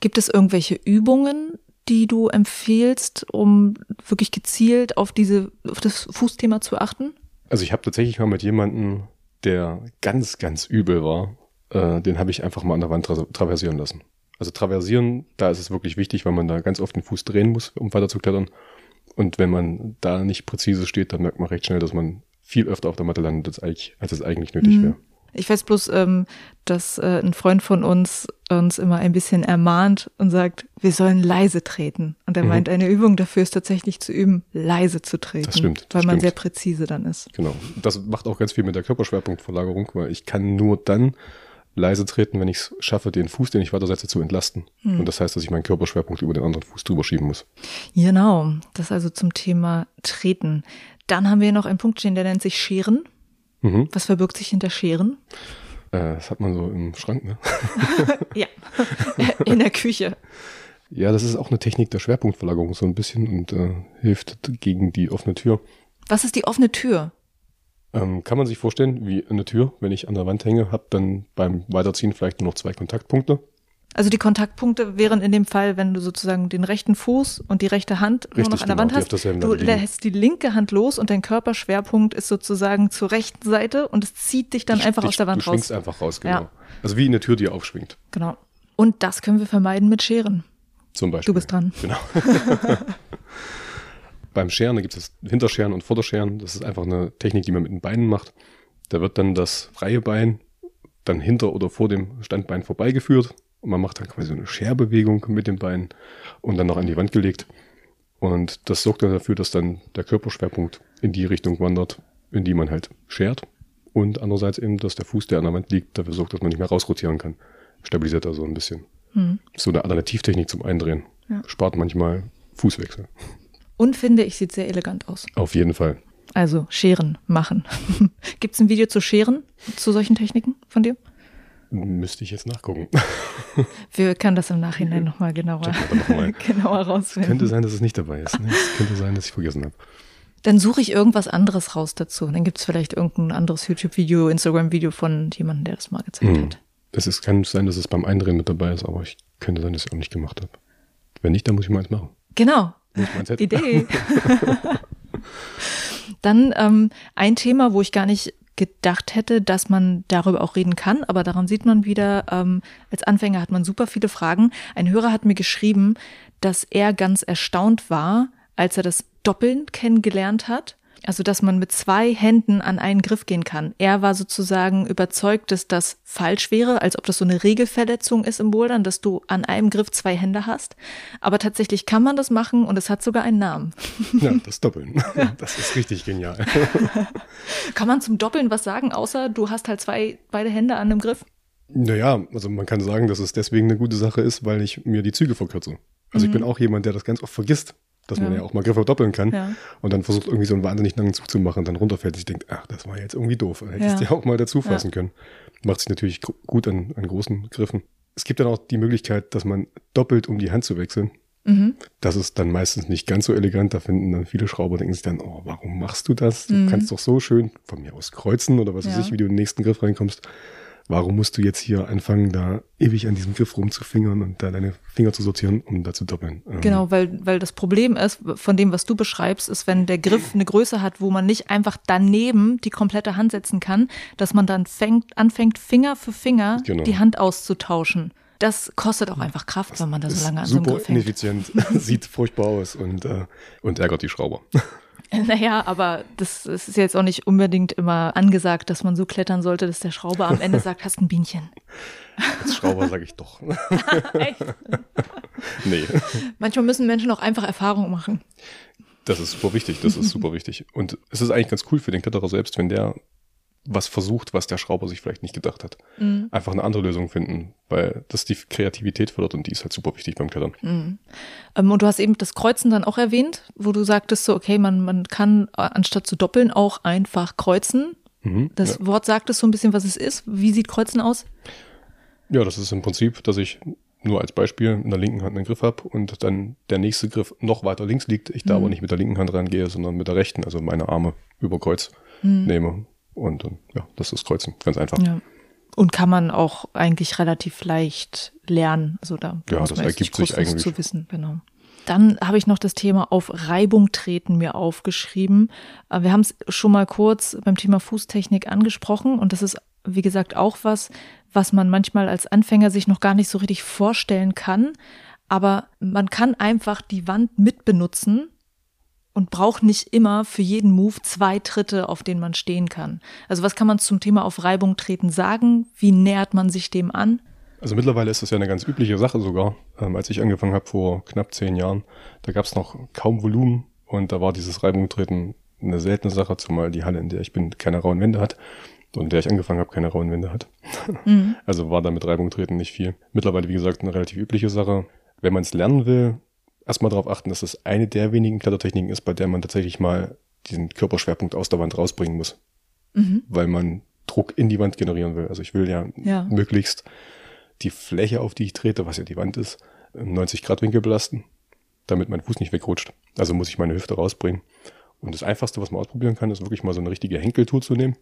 Gibt es irgendwelche Übungen, die du empfiehlst, um wirklich gezielt auf diese auf das Fußthema zu achten? Also ich habe tatsächlich mal mit jemandem, der ganz, ganz übel war, äh, den habe ich einfach mal an der Wand tra traversieren lassen. Also traversieren, da ist es wirklich wichtig, weil man da ganz oft den Fuß drehen muss, um weiter zu klettern. Und wenn man da nicht präzise steht, dann merkt man recht schnell, dass man viel öfter auf der Matte landet, als, als es eigentlich nötig mhm. wäre. Ich weiß bloß, ähm, dass äh, ein Freund von uns uns immer ein bisschen ermahnt und sagt, wir sollen leise treten. Und er mhm. meint, eine Übung dafür ist tatsächlich zu üben, leise zu treten. Das stimmt. Das weil man stimmt. sehr präzise dann ist. Genau. Das macht auch ganz viel mit der Körperschwerpunktverlagerung, weil ich kann nur dann leise treten, wenn ich es schaffe, den Fuß, den ich weitersetze, zu entlasten. Mhm. Und das heißt, dass ich meinen Körperschwerpunkt über den anderen Fuß drüber schieben muss. Genau. Das also zum Thema Treten. Dann haben wir noch einen Punkt stehen, der nennt sich Scheren. Mhm. Was verbirgt sich hinter Scheren? Äh, das hat man so im Schrank, ne? ja, in der Küche. Ja, das ist auch eine Technik der Schwerpunktverlagerung so ein bisschen und äh, hilft gegen die offene Tür. Was ist die offene Tür? Ähm, kann man sich vorstellen, wie eine Tür, wenn ich an der Wand hänge, habe dann beim Weiterziehen vielleicht nur noch zwei Kontaktpunkte. Also die Kontaktpunkte wären in dem Fall, wenn du sozusagen den rechten Fuß und die rechte Hand Richtig, nur noch an der genau, Wand hast. Du lässt die linke Hand los und dein Körperschwerpunkt ist sozusagen zur rechten Seite und es zieht dich dann ich, einfach dich, aus der Wand du raus. Du schwingst einfach raus, genau. Ja. Also wie eine Tür, die aufschwingt. Genau. Und das können wir vermeiden mit Scheren. Zum Beispiel. Du bist dran. Genau. Beim Scheren, da gibt es Hinterscheren und Vorderscheren. Das ist einfach eine Technik, die man mit den Beinen macht. Da wird dann das freie Bein dann hinter oder vor dem Standbein vorbeigeführt und man macht dann quasi so eine Scherbewegung mit den Beinen und dann noch an die Wand gelegt. Und das sorgt dann dafür, dass dann der Körperschwerpunkt in die Richtung wandert, in die man halt schert. Und andererseits eben, dass der Fuß, der an der Wand liegt, dafür sorgt, dass man nicht mehr rausrotieren kann. Stabilisiert also ein bisschen. Hm. So eine Alternativtechnik zum Eindrehen. Ja. Spart manchmal Fußwechsel. Und finde ich, sieht sehr elegant aus. Auf jeden Fall. Also Scheren machen. Gibt es ein Video zu Scheren, zu solchen Techniken von dir? Müsste ich jetzt nachgucken. Wir können das im Nachhinein nochmal genauer, noch mal. genauer rausfinden. Könnte sein, dass es nicht dabei ist. Ne? Es könnte sein, dass ich vergessen habe. Dann suche ich irgendwas anderes raus dazu. Dann gibt es vielleicht irgendein anderes YouTube-Video, Instagram-Video von jemandem, der das mal gezeigt hm. hat. Es ist, kann sein, dass es beim Eindrehen mit dabei ist, aber ich könnte sein, dass ich es auch nicht gemacht habe. Wenn nicht, dann muss ich mal eins machen. Genau. Idee. Dann ähm, ein Thema, wo ich gar nicht gedacht hätte, dass man darüber auch reden kann. Aber daran sieht man wieder, ähm, als Anfänger hat man super viele Fragen. Ein Hörer hat mir geschrieben, dass er ganz erstaunt war, als er das Doppeln kennengelernt hat also, dass man mit zwei Händen an einen Griff gehen kann. Er war sozusagen überzeugt, dass das falsch wäre, als ob das so eine Regelverletzung ist im Bouldern, dass du an einem Griff zwei Hände hast. Aber tatsächlich kann man das machen und es hat sogar einen Namen. Ja, das Doppeln. Das ist richtig genial. Kann man zum Doppeln was sagen, außer du hast halt zwei, beide Hände an einem Griff? Naja, also man kann sagen, dass es deswegen eine gute Sache ist, weil ich mir die Züge verkürze. Also mhm. ich bin auch jemand, der das ganz oft vergisst dass ja. man ja auch mal Griffe doppeln kann ja. und dann versucht irgendwie so einen wahnsinnig langen Zug zu machen und dann runterfällt und sich denkt, ach, das war jetzt irgendwie doof. Dann hättest du ja. ja auch mal dazu fassen können. Macht sich natürlich gut an, an großen Griffen. Es gibt dann auch die Möglichkeit, dass man doppelt, um die Hand zu wechseln. Mhm. Das ist dann meistens nicht ganz so elegant. Da finden dann viele Schrauber, denken sich dann, oh, warum machst du das? Du mhm. kannst doch so schön von mir aus kreuzen oder was weiß ich, wie du in den nächsten Griff reinkommst warum musst du jetzt hier anfangen, da ewig an diesem Griff rumzufingern und da deine Finger zu sortieren, um da zu doppeln? Ähm, genau, weil, weil das Problem ist, von dem, was du beschreibst, ist, wenn der Griff eine Größe hat, wo man nicht einfach daneben die komplette Hand setzen kann, dass man dann fängt, anfängt, Finger für Finger genau. die Hand auszutauschen. Das kostet auch einfach Kraft, wenn man da so lange an so einem Griff hängt. Super ineffizient, sieht furchtbar aus und, äh, und ärgert die Schrauber. Naja, aber das, das ist jetzt auch nicht unbedingt immer angesagt, dass man so klettern sollte, dass der Schrauber am Ende sagt, hast ein Bienchen. Als Schrauber sage ich doch. Echt? Nee. Manchmal müssen Menschen auch einfach Erfahrung machen. Das ist super wichtig, das ist super wichtig. Und es ist eigentlich ganz cool für den Kletterer selbst, wenn der was versucht, was der Schrauber sich vielleicht nicht gedacht hat. Mhm. Einfach eine andere Lösung finden, weil das die Kreativität fördert und die ist halt super wichtig beim Klettern. Mhm. Ähm, und du hast eben das Kreuzen dann auch erwähnt, wo du sagtest so, okay, man, man kann äh, anstatt zu doppeln auch einfach kreuzen. Mhm, das ja. Wort sagt es so ein bisschen, was es ist. Wie sieht Kreuzen aus? Ja, das ist im Prinzip, dass ich nur als Beispiel in der linken Hand einen Griff habe und dann der nächste Griff noch weiter links liegt, ich da Mhm. aber nicht mit der linken Hand rangehe, sondern mit der rechten, also meine Arme über Kreuz nehme und dann, ja, das ist Kreuzen, ganz einfach. Ja. Und kann man auch eigentlich relativ leicht lernen. Also da Ja, muss das man ergibt sich eigentlich. zu wissen. Genau. Dann habe ich noch das Thema auf Reibung treten mir aufgeschrieben. Äh, Wir haben es schon mal kurz beim Thema Fußtechnik angesprochen und das ist, wie gesagt, auch was, was man manchmal als Anfänger sich noch gar nicht so richtig vorstellen kann. Aber man kann einfach die Wand mitbenutzen und braucht nicht immer für jeden Move zwei Tritte, auf denen man stehen kann. Also was kann man zum Thema auf Reibung treten sagen? Wie nähert man sich dem an? Also mittlerweile ist das ja eine ganz übliche Sache sogar. Ähm, als ich angefangen habe vor knapp zehn Jahren, da gab es noch kaum Volumen und da war dieses Reibungtreten eine seltene Sache, zumal die Halle, in der ich bin, keine rauen Wände hat und in der ich angefangen habe, keine rauen Wände hat. Also war da mit Reibungtreten nicht viel. Mittlerweile, wie gesagt, eine relativ übliche Sache. Wenn man es lernen will, erstmal darauf achten, dass es eine der wenigen Klettertechniken ist, bei der man tatsächlich mal diesen Körperschwerpunkt aus der Wand rausbringen muss. Weil man Druck in die Wand generieren will. Also ich will ja, Ja. möglichst die Fläche, auf die ich trete, was ja die Wand ist, im 90-Grad-Winkel belasten, damit mein Fuß nicht wegrutscht. Also muss ich meine Hüfte rausbringen. Und das Einfachste, was man ausprobieren kann, ist wirklich mal so eine richtige Henkeltour zu nehmen.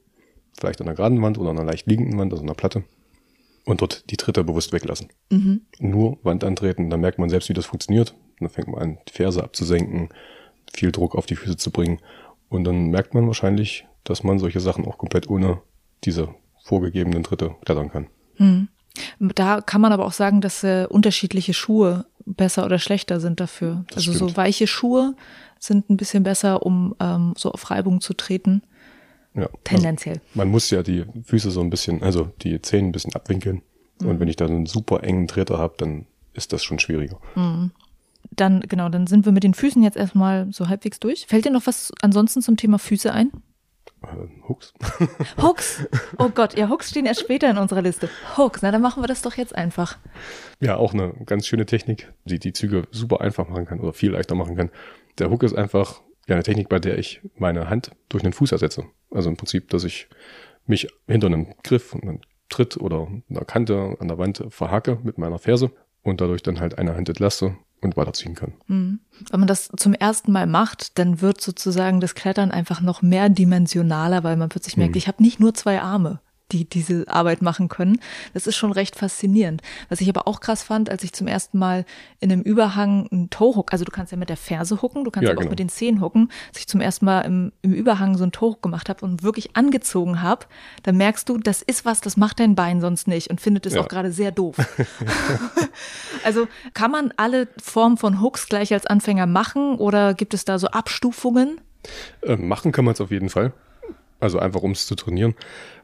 Vielleicht an einer geraden Wand oder an einer leicht liegenden Wand, also einer Platte. Und dort die Tritte bewusst weglassen. Nur Wand antreten, dann merkt man selbst, wie das funktioniert. Dann fängt man an, die Ferse abzusenken, viel Druck auf die Füße zu bringen. Und dann merkt man wahrscheinlich, dass man solche Sachen auch komplett ohne diese vorgegebenen Tritte klettern kann. Da kann man aber auch sagen, dass äh, unterschiedliche Schuhe besser oder schlechter sind dafür. Das also so stimmt. weiche Schuhe sind ein bisschen besser, um ähm, so auf Reibung zu treten. Ja. Tendenziell. Also man muss ja die Füße so ein bisschen, also die Zehen ein bisschen abwinkeln. Und wenn ich dann einen super engen Treter habe, dann ist das schon schwieriger. Dann, genau, dann sind wir mit den Füßen jetzt erstmal so halbwegs durch. Fällt dir noch was ansonsten zum Thema Füße ein? Äh, Hooks. Hooks. Oh Gott, ja, Hooks stehen erst später in unserer Liste. Hooks, na dann machen wir das doch jetzt einfach. Ja, auch eine ganz schöne Technik, die die Züge super einfach machen kann oder viel leichter machen kann. Der Hook ist einfach ja eine Technik, bei der ich meine Hand durch einen Fuß ersetze. Also im Prinzip, dass ich mich hinter einem Griff, einem Tritt oder einer Kante an der Wand verhake mit meiner Ferse und dadurch dann halt eine Hand entlaste und weiterziehen kann. Wenn man das zum ersten Mal macht, dann wird sozusagen das Klettern einfach noch mehr dimensionaler, weil man plötzlich merkt, ich habe nicht nur zwei Arme, die diese Arbeit machen können. Das ist schon recht faszinierend. Was ich aber auch krass fand, als ich zum ersten Mal in einem Überhang einen Toe-Hook, also du kannst ja mit der Ferse hucken, du kannst Ja, aber auch genau. mit den Zehen hucken, als ich zum ersten Mal im, im Überhang so einen Toe-Hook gemacht habe und wirklich angezogen habe, dann merkst du, das ist was, das macht dein Bein sonst nicht und findet es Ja. auch gerade sehr doof. Also kann man alle Formen von Hooks gleich als Anfänger machen oder gibt es da so Abstufungen? Äh, machen kann man es auf jeden Fall. Also einfach, um es zu trainieren.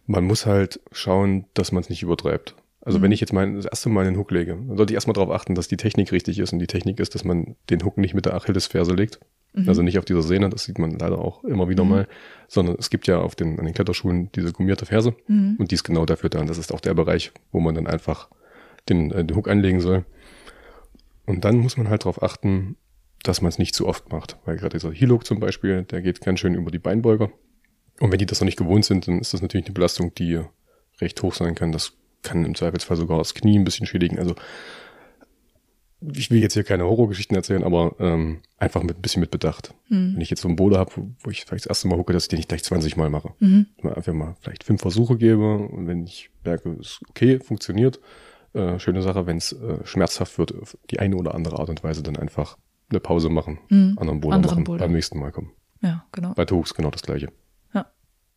Man muss halt schauen, dass man es nicht übertreibt. Also wenn ich jetzt mein, das erste Mal einen Hook lege, dann sollte ich erstmal darauf achten, dass die Technik richtig ist. Und die Technik ist, dass man den Hook nicht mit der Achillesferse legt. Also nicht auf dieser Sehne, das sieht man leider auch immer wieder mal, sondern es gibt ja auf den, an den Kletterschuhen diese gummierte Ferse. Und die ist genau dafür da. Und das ist auch der Bereich, wo man dann einfach den, äh, den Hook anlegen soll. Und dann muss man halt darauf achten, dass man es nicht zu oft macht. Weil gerade dieser Heel-Hook zum Beispiel, der geht ganz schön über die Beinbeuger. Und wenn die das noch nicht gewohnt sind, dann ist das natürlich eine Belastung, die recht hoch sein kann. Das kann im Zweifelsfall sogar das Knie ein bisschen schädigen. Also ich will jetzt hier keine Horrorgeschichten erzählen, aber ähm, einfach mit ein bisschen mit Bedacht. Wenn ich jetzt so einen Boulder habe, wo ich vielleicht das erste Mal hucke, dass ich den nicht gleich 20 Mal mache. Mal einfach mal vielleicht fünf Versuche gebe und wenn ich merke, es ist okay, funktioniert, äh, schöne Sache, wenn es äh, schmerzhaft wird, auf die eine oder andere Art und Weise dann einfach eine Pause machen, anderen Boulder anderen machen, Boulder. beim nächsten Mal kommen. Ja, genau. Bei Tohooks genau das gleiche.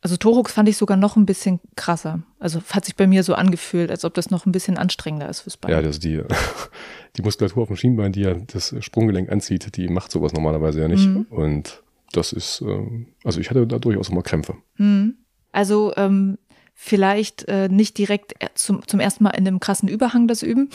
Also Torhooks fand ich sogar noch ein bisschen krasser. Also hat sich bei mir so angefühlt, als ob das noch ein bisschen anstrengender ist fürs Bein. Ja, das die, die Muskulatur auf dem Schienbein, die ja das Sprunggelenk anzieht, die macht sowas normalerweise ja nicht. Und das ist, ähm, also ich hatte da durchaus immer Krämpfe. Also ähm, vielleicht äh, nicht direkt zum, zum ersten Mal in einem krassen Überhang das üben.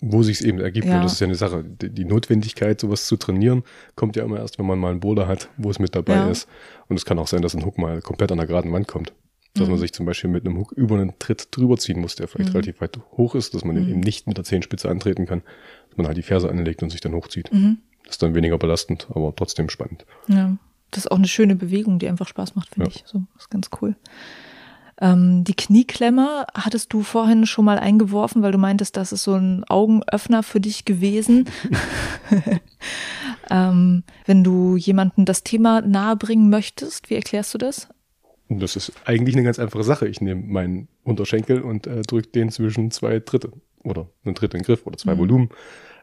Wo sich es eben ergibt, Ja. und das ist ja eine Sache, die, Notwendigkeit, sowas zu trainieren, kommt ja immer erst, wenn man mal einen Boulder hat, wo es mit dabei Ja. ist. Und es kann auch sein, dass ein Hook mal komplett an der geraden Wand kommt. Dass Mhm. man sich zum Beispiel mit einem Hook über einen Tritt drüber ziehen muss, der vielleicht relativ weit hoch ist, dass man Mhm. eben nicht mit der Zehenspitze antreten kann, dass man halt die Ferse anlegt und sich dann hochzieht. Mhm. Das ist dann weniger belastend, aber trotzdem spannend. Ja, das ist auch eine schöne Bewegung, die einfach Spaß macht, finde Ja. ich. So, das ist ganz cool. Ähm, die Knieklemmer hattest du vorhin schon mal eingeworfen, weil du meintest, das ist so ein Augenöffner für dich gewesen. ähm, wenn du jemanden das Thema nahebringen möchtest, wie erklärst du das? Das ist eigentlich eine ganz einfache Sache. Ich nehme meinen Unterschenkel und äh, drücke den zwischen zwei Dritte oder einen dritten Griff oder zwei mhm. Volumen.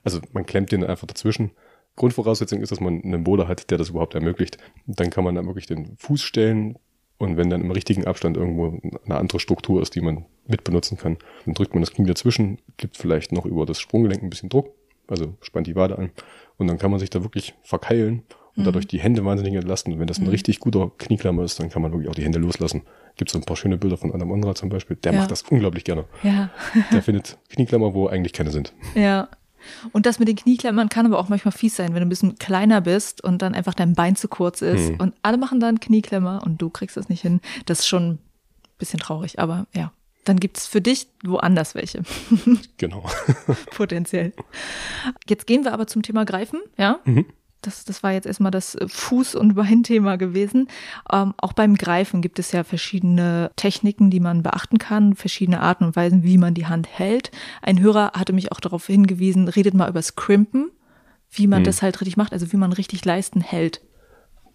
Also man klemmt den einfach dazwischen. Grundvoraussetzung ist, dass man einen Boden hat, der das überhaupt ermöglicht. Dann kann man dann wirklich den Fuß stellen und wenn dann im richtigen Abstand irgendwo eine andere Struktur ist, die man mit benutzen kann, dann drückt man das Knie dazwischen, gibt vielleicht noch über das Sprunggelenk ein bisschen Druck, also spannt die Wade an und dann kann man sich da wirklich verkeilen und mhm. dadurch die Hände wahnsinnig entlasten. Und wenn das ein mhm. richtig guter Knieklammer ist, dann kann man wirklich auch die Hände loslassen. Gibt es ein paar schöne Bilder von Adam Ondra zum Beispiel, der ja. macht das unglaublich gerne. Ja. der findet Knieklammer, wo eigentlich keine sind. Ja. Und das mit den Knieklammern kann aber auch manchmal fies sein, wenn du ein bisschen kleiner bist und dann einfach dein Bein zu kurz ist hm. und alle machen dann Knieklemmer und du kriegst das nicht hin. Das ist schon ein bisschen traurig, aber ja. Dann gibt es für dich woanders welche. genau. Potenziell. Jetzt gehen wir aber zum Thema Greifen, ja? Mhm. Das, das war jetzt erstmal das äh, Fuß- und Beinthema gewesen. Ähm, auch beim Greifen gibt es ja verschiedene Techniken, die man beachten kann, verschiedene Arten und Weisen, wie man die Hand hält. Ein Hörer hatte mich auch darauf hingewiesen, redet mal über Scrimpen, wie man hm. das halt richtig macht, also wie man richtig Leisten hält.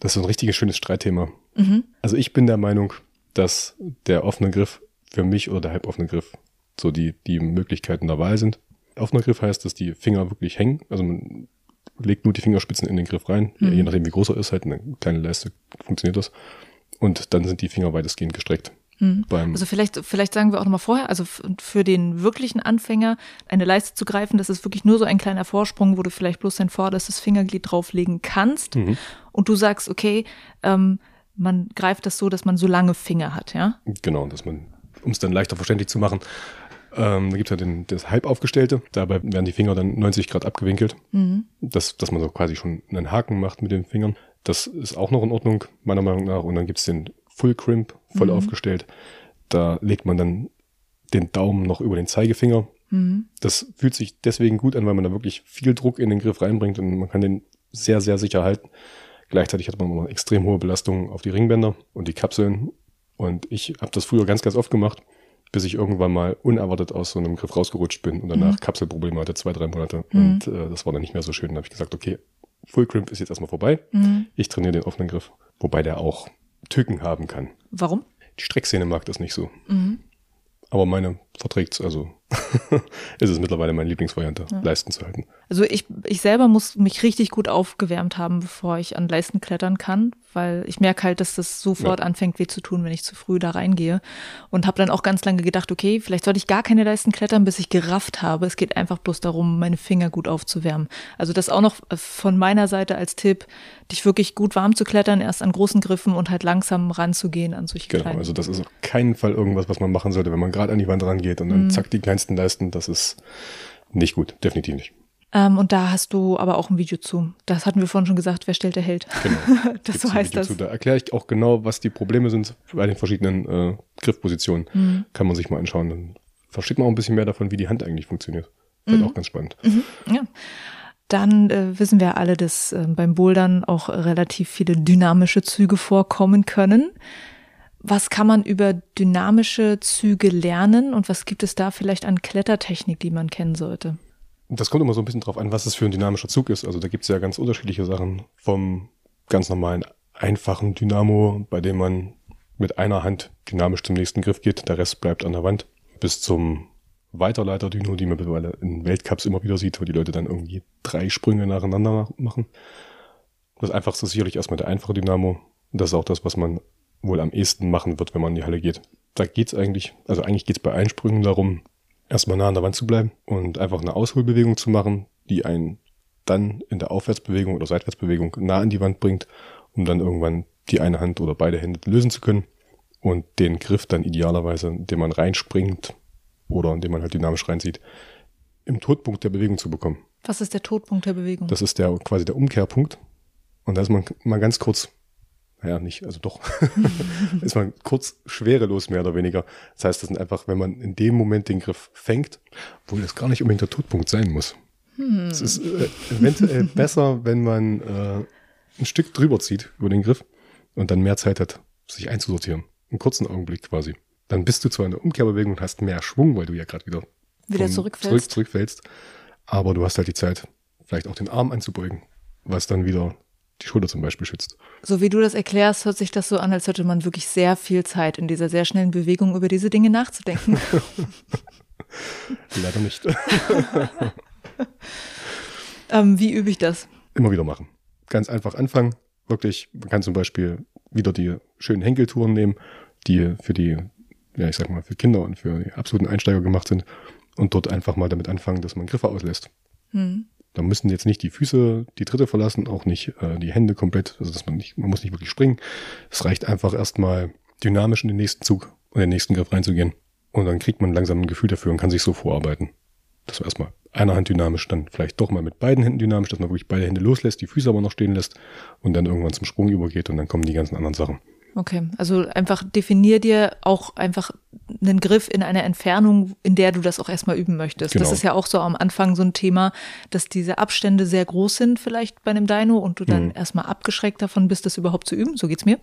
Das ist ein richtiges schönes Streitthema. Mhm. Also ich bin der Meinung, dass der offene Griff für mich oder der halboffene Griff so die, die Möglichkeiten der Wahl sind. Offener Griff heißt, dass die Finger wirklich hängen. Also man legt nur die Fingerspitzen in den Griff rein. Mhm. Je nachdem, wie groß er ist, halt eine kleine Leiste, funktioniert das. Und dann sind die Finger weitestgehend gestreckt. Mhm. Also vielleicht, vielleicht sagen wir auch nochmal vorher, also für den wirklichen Anfänger eine Leiste zu greifen, das ist wirklich nur so ein kleiner Vorsprung, wo du vielleicht bloß dein vorderstes Fingerglied drauflegen kannst. Mhm. Und du sagst, okay, ähm, man greift das so, dass man so lange Finger hat, ja? Genau, dass man, um es dann leichter verständlich zu machen, ähm, da gibt es ja den, das Halbaufgestellte. Dabei werden die Finger dann 90 Grad abgewinkelt. Mhm. Das, dass man so quasi schon einen Haken macht mit den Fingern. Das ist auch noch in Ordnung, meiner Meinung nach. Und dann gibt es den Full Crimp, voll mhm. aufgestellt. Da legt man dann den Daumen noch über den Zeigefinger. Mhm. Das fühlt sich deswegen gut an, weil man da wirklich viel Druck in den Griff reinbringt und man kann den sehr, sehr sicher halten. Gleichzeitig hat man noch extrem hohe Belastungen auf die Ringbänder und die Kapseln. Und ich habe das früher ganz, ganz oft gemacht bis ich irgendwann mal unerwartet aus so einem Griff rausgerutscht bin und danach mhm. Kapselprobleme hatte, zwei, drei Monate. Mhm. Und äh, das war dann nicht mehr so schön. Dann habe ich gesagt, okay, Full Crimp ist jetzt erstmal vorbei. Mhm. Ich trainiere den offenen Griff, wobei der auch Tücken haben kann. Warum? Die Streckszene mag das nicht so. Mhm. Aber meine verträgt's, also ist es mittlerweile meine Lieblingsvariante, ja. Leisten zu halten. Also ich, ich selber muss mich richtig gut aufgewärmt haben, bevor ich an Leisten klettern kann, weil ich merke halt, dass das sofort ja. anfängt weh zu tun, wenn ich zu früh da reingehe. Und habe dann auch ganz lange gedacht, okay, vielleicht sollte ich gar keine Leisten klettern, bis ich gerafft habe. Es geht einfach bloß darum, meine Finger gut aufzuwärmen. Also das auch noch von meiner Seite als Tipp, dich wirklich gut warm zu klettern, erst an großen Griffen und halt langsam ranzugehen an solche Genau, also das ist auf keinen Fall irgendwas, was man machen sollte, wenn man gerade an die Wand rangeht und dann mhm. zack die kleinsten Leisten, das ist nicht gut, definitiv nicht. Ähm, und da hast du aber auch ein Video zu. Das hatten wir vorhin schon gesagt, wer stellt, der hält. Genau. das Gibt's so heißt das. Zu. Da erkläre ich auch genau, was die Probleme sind bei den verschiedenen äh, Griffpositionen. Mhm. Kann man sich mal anschauen. Dann versteht man auch ein bisschen mehr davon, wie die Hand eigentlich funktioniert. Wird mhm. auch ganz spannend. Mhm. Ja. Dann äh, wissen wir alle, dass äh, beim Bouldern auch relativ viele dynamische Züge vorkommen können. Was kann man über dynamische Züge lernen und was gibt es da vielleicht an Klettertechnik, die man kennen sollte? Das kommt immer so ein bisschen drauf an, was es für ein dynamischer Zug ist. Also da gibt es ja ganz unterschiedliche Sachen. Vom ganz normalen, einfachen Dynamo, bei dem man mit einer Hand dynamisch zum nächsten Griff geht, der Rest bleibt an der Wand, bis zum Weiterleiter-Dyno, die man mittlerweile in Weltcups immer wieder sieht, wo die Leute dann irgendwie drei Sprünge nacheinander machen. Das einfachste ist sicherlich erstmal der einfache Dynamo. Das ist auch das, was man wohl am ehesten machen wird, wenn man in die Halle geht. Da geht's eigentlich, also eigentlich geht's bei Einsprüngen darum, erstmal nah an der Wand zu bleiben und einfach eine Ausholbewegung zu machen, die einen dann in der Aufwärtsbewegung oder Seitwärtsbewegung nah an die Wand bringt, um dann irgendwann die eine Hand oder beide Hände lösen zu können und den Griff dann idealerweise, indem man reinspringt, oder indem man halt dynamisch reinzieht, im Todpunkt der Bewegung zu bekommen. Was ist der Todpunkt der Bewegung? Das ist der quasi der Umkehrpunkt. Und da ist man mal ganz kurz, naja, nicht, also doch, ist man kurz schwerelos mehr oder weniger. Das heißt, das sind einfach, wenn man in dem Moment den Griff fängt, obwohl das gar nicht unbedingt der Todpunkt sein muss. Hm. Es ist äh, eventuell besser, wenn man äh, ein Stück drüber zieht über den Griff und dann mehr Zeit hat, sich einzusortieren. Einen kurzen Augenblick quasi. dann bist du zwar in der Umkehrbewegung und hast mehr Schwung, weil du ja gerade wieder, wieder zurückfällst. Zurück, zurückfällst. Aber du hast halt die Zeit, vielleicht auch den Arm anzubeugen, was dann wieder die Schulter zum Beispiel schützt. So wie du das erklärst, hört sich das so an, als hätte man wirklich sehr viel Zeit in dieser sehr schnellen Bewegung über diese Dinge nachzudenken. Leider nicht. ähm, wie übe ich das? Immer wieder machen. Ganz einfach anfangen. Wirklich, man kann zum Beispiel wieder die schönen Henkeltouren nehmen, die für die, ja, ich sag mal, für Kinder und für die absoluten Einsteiger gemacht sind und dort einfach mal damit anfangen, dass man Griffe auslässt. Hm. Da müssen jetzt nicht die Füße die Tritte verlassen, auch nicht äh, die Hände komplett, also dass man nicht, man muss nicht wirklich springen. Es reicht einfach erstmal dynamisch in den nächsten Zug und den nächsten Griff reinzugehen. Und dann kriegt man langsam ein Gefühl dafür und kann sich so vorarbeiten. Dass man erstmal einer Hand dynamisch, dann vielleicht doch mal mit beiden Händen dynamisch, dass man wirklich beide Hände loslässt, die Füße aber noch stehen lässt und dann irgendwann zum Sprung übergeht und dann kommen die ganzen anderen Sachen. Okay, also einfach definier dir auch einfach einen Griff in einer Entfernung, in der du das auch erstmal üben möchtest. Das Genau. ist ja auch so am Anfang so ein Thema, dass diese Abstände sehr groß sind vielleicht bei einem Dino und du dann Mhm. erstmal abgeschreckt davon bist, das überhaupt zu üben. So geht's mir.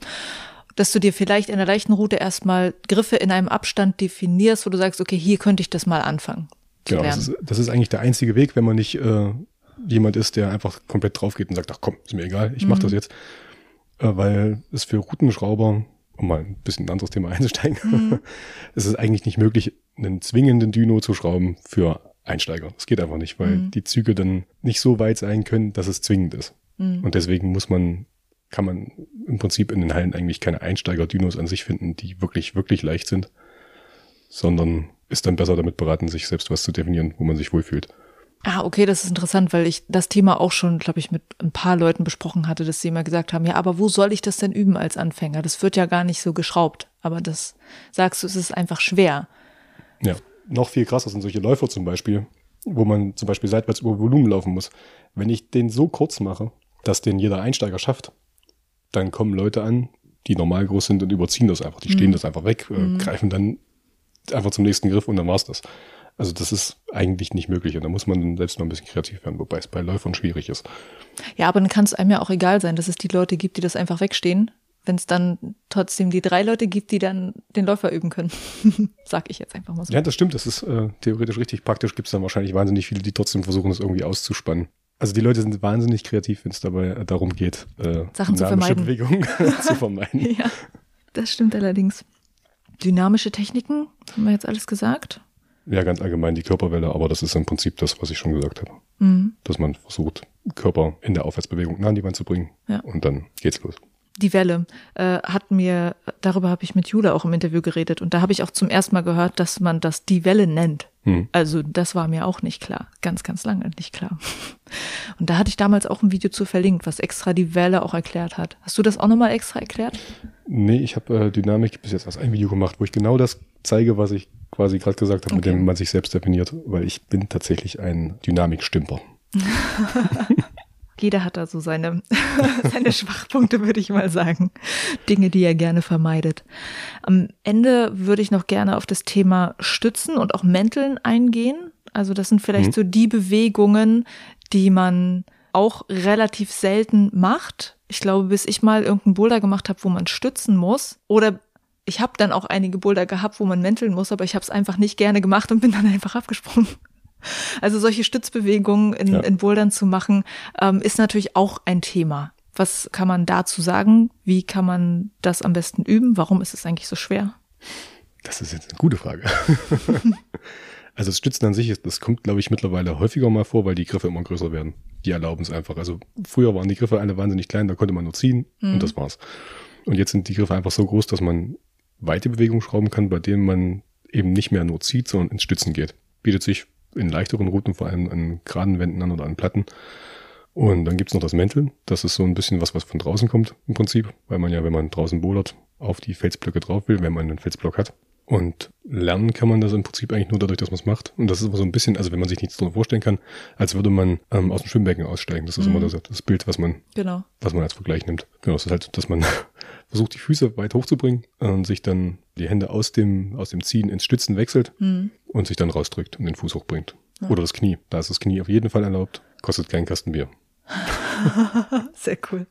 Dass du dir vielleicht in der leichten Route erstmal Griffe in einem Abstand definierst, wo du sagst, okay, hier könnte ich das mal anfangen. Zu Genau, das ist, das ist eigentlich der einzige Weg, wenn man nicht äh, jemand ist, der einfach komplett drauf geht und sagt, ach komm, ist mir egal, ich mach das jetzt. Äh, weil es für Routenschrauber, um mal ein bisschen in ein anderes Thema einzusteigen, es ist eigentlich nicht möglich, einen zwingenden Dyno zu schrauben für Einsteiger. Das geht einfach nicht, weil die Züge dann nicht so weit sein können, dass es zwingend ist. Und deswegen muss man, kann man im Prinzip in den Hallen eigentlich keine Einsteiger-Dynos an sich finden, die wirklich, wirklich leicht sind, sondern ist dann besser damit beraten, sich selbst was zu definieren, wo man sich wohlfühlt. Ah, okay, das ist interessant, weil ich das Thema auch schon, glaube ich, mit ein paar Leuten besprochen hatte, dass sie immer gesagt haben, ja, aber wo soll ich das denn üben als Anfänger? Das wird ja gar nicht so geschraubt. Aber das sagst du, es ist einfach schwer. Ja, noch viel krasser sind solche Läufer zum Beispiel, wo man zum Beispiel seitwärts über Volumen laufen muss. Wenn ich den so kurz mache, dass den jeder Einsteiger schafft, dann kommen Leute an, die normal groß sind und überziehen das einfach. Die stehen das einfach weg, äh, greifen dann einfach zum nächsten Griff und dann war's das. Also das ist eigentlich nicht möglich und da muss man dann selbst mal ein bisschen kreativ werden, wobei es bei Läufern schwierig ist. Ja, aber dann kann es einem ja auch egal sein, dass es die Leute gibt, die das einfach wegstehen, wenn es dann trotzdem die drei Leute gibt, die dann den Läufer üben können. Sag ich jetzt einfach mal so. Ja, das stimmt, das ist äh, theoretisch richtig. Praktisch gibt es dann wahrscheinlich wahnsinnig viele, die trotzdem versuchen, das irgendwie auszuspannen. Also die Leute sind wahnsinnig kreativ, wenn es dabei äh, darum geht, äh, Sachen zu vermeiden. Bewegungen zu vermeiden. Ja, das stimmt allerdings. Dynamische Techniken, haben wir jetzt alles gesagt? Ja, ganz allgemein die Körperwelle, aber das ist im Prinzip das, was ich schon gesagt habe. Mhm. Dass man versucht, Körper in der Aufwärtsbewegung nah an die Wand zu bringen Ja. und dann geht's los. Die Welle äh, hat mir, darüber habe ich mit Jule auch im Interview geredet und da habe ich auch zum ersten Mal gehört, dass man das die Welle nennt. Hm. Also das war mir auch nicht klar, ganz, ganz lange nicht klar. Und da hatte ich damals auch ein Video zu verlinkt, was extra die Welle auch erklärt hat. Hast du das auch nochmal extra erklärt? Nee, ich habe äh, Dynamik bis jetzt erst ein Video gemacht, wo ich genau das zeige, was ich quasi gerade gesagt habe, mit Okay. dem man sich selbst definiert, weil ich bin tatsächlich ein Dynamikstümper. Jeder hat da so seine, seine Schwachpunkte, würde ich mal sagen. Dinge, die er gerne vermeidet. Am Ende würde ich noch gerne auf das Thema Stützen und auch Mänteln eingehen. Also das sind vielleicht Mhm. so die Bewegungen, die man auch relativ selten macht. Ich glaube, bis ich mal irgendeinen Boulder gemacht habe, wo man stützen muss. Oder ich habe dann auch einige Boulder gehabt, wo man mänteln muss, aber ich habe es einfach nicht gerne gemacht und bin dann einfach abgesprungen. Also solche Stützbewegungen in, Ja. in Bouldern zu machen, ähm, ist natürlich auch ein Thema. Was kann man dazu sagen? Wie kann man das am besten üben? Warum ist es eigentlich so schwer? Das ist jetzt eine gute Frage. also das Stützen an sich, ist, das kommt, glaube ich, mittlerweile häufiger mal vor, weil die Griffe immer größer werden. Die erlauben es einfach. Also früher waren die Griffe alle wahnsinnig klein, da konnte man nur ziehen und das war's. Und jetzt sind die Griffe einfach so groß, dass man weite Bewegungen schrauben kann, bei denen man eben nicht mehr nur zieht, sondern ins Stützen geht. Bietet sich in leichteren Routen, vor allem an geraden Wänden an oder an Platten. Und dann gibt's noch das Mänteln. Das ist so ein bisschen was, was von draußen kommt im Prinzip, weil man ja, wenn man draußen bouldert, auf die Felsblöcke drauf will, wenn man einen Felsblock hat. Und lernen kann man das im Prinzip eigentlich nur dadurch, dass man es macht. Und das ist aber so ein bisschen, also wenn man sich nichts darunter vorstellen kann, als würde man ähm, aus dem Schwimmbecken aussteigen. Das ist immer das, das Bild, was man, Genau. was man als Vergleich nimmt. Genau, es ist halt, dass man versucht, die Füße weit hochzubringen und sich dann die Hände aus dem, aus dem Ziehen ins Stützen wechselt und sich dann rausdrückt und den Fuß hochbringt. Oder das Knie. Da ist das Knie auf jeden Fall erlaubt. Kostet keinen Kasten Bier. Sehr cool.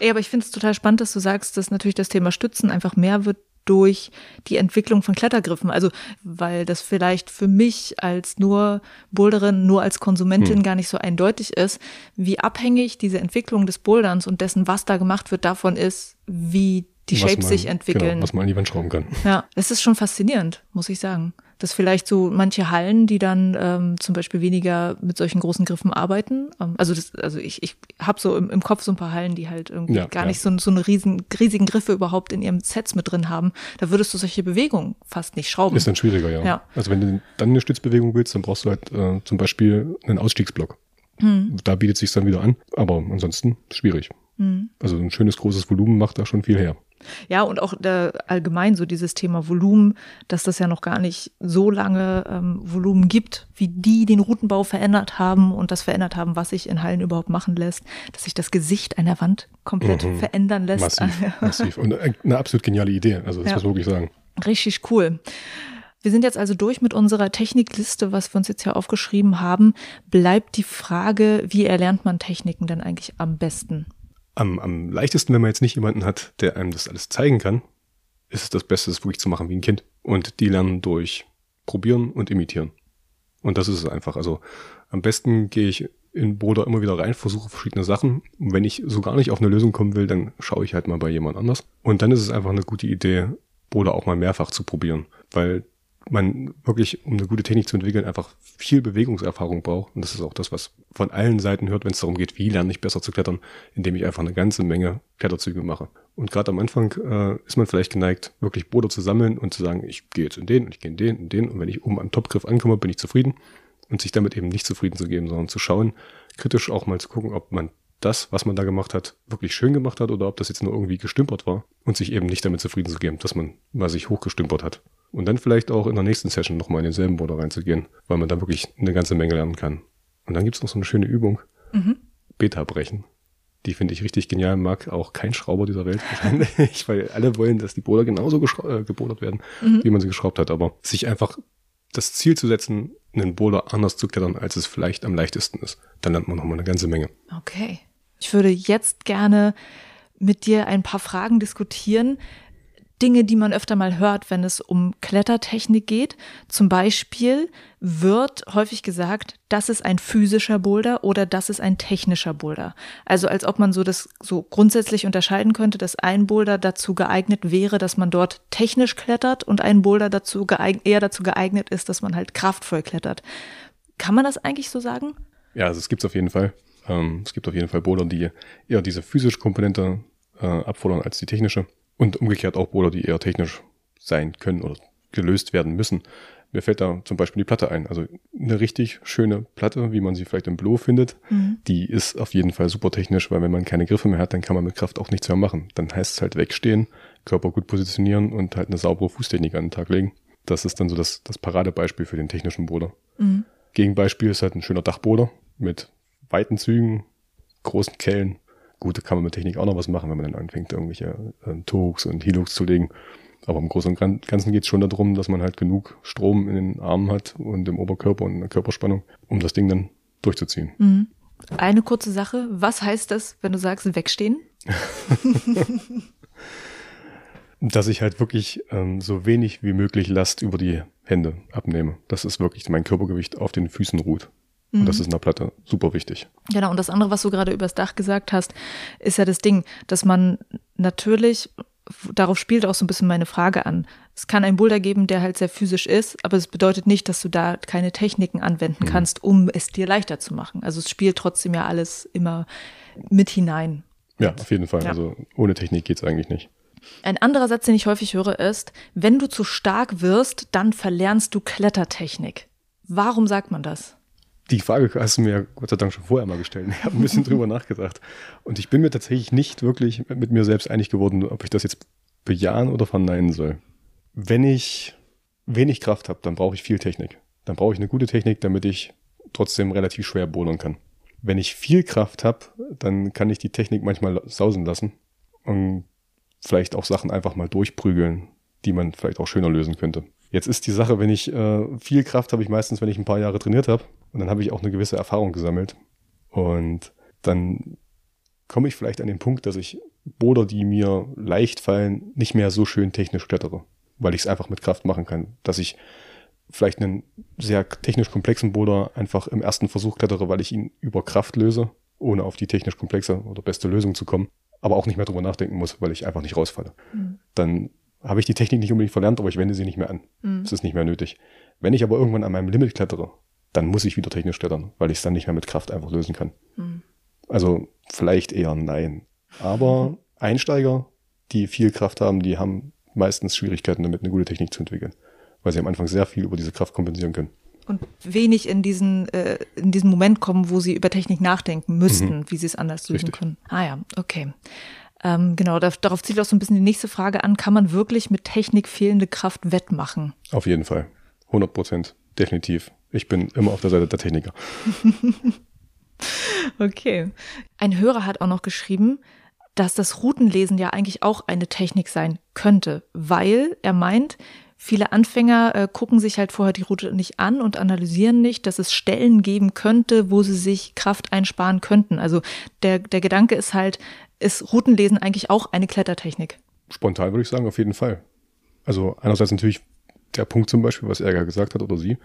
Ey, aber ich finde es total spannend, dass du sagst, dass natürlich das Thema Stützen einfach mehr wird durch die Entwicklung von Klettergriffen. Also, weil das vielleicht für mich als nur Boulderin, nur als Konsumentin hm. gar nicht so eindeutig ist, wie abhängig diese Entwicklung des Boulderns und dessen, was da gemacht wird, davon ist, wie die was Shapes man, sich entwickeln. Genau, was man an die Wand schrauben kann. Ja, es ist schon faszinierend, muss ich sagen dass vielleicht so manche Hallen, die dann ähm, zum Beispiel weniger mit solchen großen Griffen arbeiten, ähm, also das, also ich, ich habe so im, im Kopf so ein paar Hallen, die halt irgendwie ja, gar ja. nicht so, so eine riesen, riesigen Griffe überhaupt in ihrem Sets mit drin haben. Da würdest du solche Bewegungen fast nicht schrauben. Ist dann schwieriger, ja. ja. Also wenn du dann eine Stützbewegung willst, dann brauchst du halt äh, zum Beispiel einen Ausstiegsblock. Hm. Da bietet sich dann wieder an, aber ansonsten schwierig. Hm. Also ein schönes großes Volumen macht da schon viel her. Ja, und auch der, allgemein so dieses Thema Volumen, dass das ja noch gar nicht so lange ähm, Volumen gibt, wie die den Routenbau verändert haben und das verändert haben, was sich in Hallen überhaupt machen lässt, dass sich das Gesicht einer Wand komplett mhm. verändern lässt. Massiv, massiv. Und eine absolut geniale Idee, also das ja. muss man wirklich sagen. Richtig cool. Wir sind jetzt also durch mit unserer Technikliste, was wir uns jetzt hier aufgeschrieben haben. Bleibt die Frage, wie erlernt man Techniken denn eigentlich am besten? Am, am leichtesten, wenn man jetzt nicht jemanden hat, der einem das alles zeigen kann, ist es das Beste, das wirklich zu machen wie ein Kind. Und die lernen durch Probieren und Imitieren. Und das ist es einfach. Also am besten gehe ich in Boulder immer wieder rein, versuche verschiedene Sachen. Und wenn ich so gar nicht auf eine Lösung kommen will, dann schaue ich halt mal bei jemand anders. Und dann ist es einfach eine gute Idee, Boulder auch mal mehrfach zu probieren. Weil man wirklich, um eine gute Technik zu entwickeln, einfach viel Bewegungserfahrung braucht. Und das ist auch das, was von allen Seiten hört, wenn es darum geht, wie lerne ich besser zu klettern, indem ich einfach eine ganze Menge Kletterzüge mache. Und gerade am Anfang äh, ist man vielleicht geneigt, wirklich Boulder zu sammeln und zu sagen, ich gehe jetzt in den und ich gehe in den und den und wenn ich oben am Topgriff ankomme, bin ich zufrieden. Und sich damit eben nicht zufrieden zu geben, sondern zu schauen, kritisch auch mal zu gucken, ob man das, was man da gemacht hat, wirklich schön gemacht hat oder ob das jetzt nur irgendwie gestümpert war und sich eben nicht damit zufrieden zu geben, dass man mal sich hochgestümpert hat. Und dann vielleicht auch in der nächsten Session nochmal in denselben Border reinzugehen, weil man da wirklich eine ganze Menge lernen kann. Und dann gibt's noch so eine schöne Übung. Mhm. Beta brechen. Die finde ich richtig genial, mag auch kein Schrauber dieser Welt wahrscheinlich, weil alle wollen, dass die Boulder genauso äh, gebodert werden, mhm. wie man sie geschraubt hat. Aber sich einfach das Ziel zu setzen, einen Boulder anders zu klettern, als es vielleicht am leichtesten ist, dann lernt man nochmal eine ganze Menge. Okay. Ich würde jetzt gerne mit dir ein paar Fragen diskutieren, Dinge, die man öfter mal hört, wenn es um Klettertechnik geht. Zum Beispiel wird häufig gesagt, das ist ein physischer Boulder oder das ist ein technischer Boulder. Also als ob man so das so grundsätzlich unterscheiden könnte, dass ein Boulder dazu geeignet wäre, dass man dort technisch klettert und ein Boulder dazu eher dazu geeignet ist, dass man halt kraftvoll klettert. Kann man das eigentlich so sagen? Ja, also es gibt es auf jeden Fall. Ähm, es gibt auf jeden Fall Boulder, die eher diese physische Komponente äh, abfordern als die technische. Und umgekehrt auch Boulder, die eher technisch sein können oder gelöst werden müssen. Mir fällt da zum Beispiel die Platte ein. Also eine richtig schöne Platte, wie man sie vielleicht im Blow findet, mhm. die ist auf jeden Fall super technisch, weil wenn man keine Griffe mehr hat, dann kann man mit Kraft auch nichts mehr machen. Dann heißt es halt wegstehen, Körper gut positionieren und halt eine saubere Fußtechnik an den Tag legen. Das ist dann so das, das Paradebeispiel für den technischen Boulder. Mhm. Gegenbeispiel ist halt ein schöner Dachboulder mit weiten Zügen, großen Kellen Gut, da kann man mit Technik auch noch was machen, wenn man dann anfängt, irgendwelche äh, Togs und Hilux zu legen. Aber im Großen und Ganzen geht es schon darum, dass man halt genug Strom in den Armen hat und im Oberkörper und in der Körperspannung, um das Ding dann durchzuziehen. Mhm. Eine kurze Sache. Was heißt das, wenn du sagst, wegstehen? dass ich halt wirklich ähm, so wenig wie möglich Last über die Hände abnehme. Das ist wirklich mein Körpergewicht auf den Füßen ruht. Und das mhm. ist in der Platte super wichtig. Genau, und das andere, was du gerade übers Dach gesagt hast, ist ja das Ding, dass man natürlich, darauf spielt auch so ein bisschen meine Frage an. Es kann einen Boulder geben, der halt sehr physisch ist, aber es bedeutet nicht, dass du da keine Techniken anwenden mhm. kannst, um es dir leichter zu machen. Also es spielt trotzdem ja alles immer mit hinein. Ja, auf jeden Fall. Ja. Also ohne Technik geht's eigentlich nicht. Ein anderer Satz, den ich häufig höre, ist, wenn du zu stark wirst, dann verlernst du Klettertechnik. Warum sagt man das? Die Frage hast du mir ja Gott sei Dank schon vorher mal gestellt. Ich habe ein bisschen drüber nachgedacht. Und ich bin mir tatsächlich nicht wirklich mit mir selbst einig geworden, ob ich das jetzt bejahen oder verneinen soll. Wenn ich wenig Kraft habe, dann brauche ich viel Technik. Dann brauche ich eine gute Technik, damit ich trotzdem relativ schwer bohren kann. Wenn ich viel Kraft habe, dann kann ich die Technik manchmal sausen lassen und vielleicht auch Sachen einfach mal durchprügeln, die man vielleicht auch schöner lösen könnte. Jetzt ist die Sache, wenn ich äh, viel Kraft habe ich meistens, wenn ich ein paar Jahre trainiert habe. Und dann habe ich auch eine gewisse Erfahrung gesammelt. Und dann komme ich vielleicht an den Punkt, dass ich Boulder, die mir leicht fallen, nicht mehr so schön technisch klettere, weil ich es einfach mit Kraft machen kann. Dass ich vielleicht einen sehr technisch komplexen Boulder einfach im ersten Versuch klettere, weil ich ihn über Kraft löse, ohne auf die technisch komplexe oder beste Lösung zu kommen, aber auch nicht mehr drüber nachdenken muss, weil ich einfach nicht rausfalle. Mhm. Dann habe ich die Technik nicht unbedingt verlernt, aber ich wende sie nicht mehr an. Mhm. Es ist nicht mehr nötig. Wenn ich aber irgendwann an meinem Limit klettere, dann muss ich wieder technisch klettern, weil ich es dann nicht mehr mit Kraft einfach lösen kann. Mhm. Also vielleicht eher nein. Aber mhm. Einsteiger, die viel Kraft haben, die haben meistens Schwierigkeiten damit, eine gute Technik zu entwickeln, weil sie am Anfang sehr viel über diese Kraft kompensieren können. Und wenig in diesen, äh, in diesen Moment kommen, wo sie über Technik nachdenken müssten, mhm. wie sie es anders lösen Richtig. können. Ah ja, okay. Ähm, genau, darauf zielt auch so ein bisschen die nächste Frage an. Kann man wirklich mit Technik fehlende Kraft wettmachen? Auf jeden Fall. 100 Prozent. Definitiv. Ich bin immer auf der Seite der Techniker. okay. Ein Hörer hat auch noch geschrieben, dass das Routenlesen ja eigentlich auch eine Technik sein könnte, weil er meint, viele Anfänger äh, gucken sich halt vorher die Route nicht an und analysieren nicht, dass es Stellen geben könnte, wo sie sich Kraft einsparen könnten. Also der, der Gedanke ist halt, ist Routenlesen eigentlich auch eine Klettertechnik? Spontan würde ich sagen, auf jeden Fall. Also einerseits natürlich der Punkt zum Beispiel, was er gesagt hat oder sie,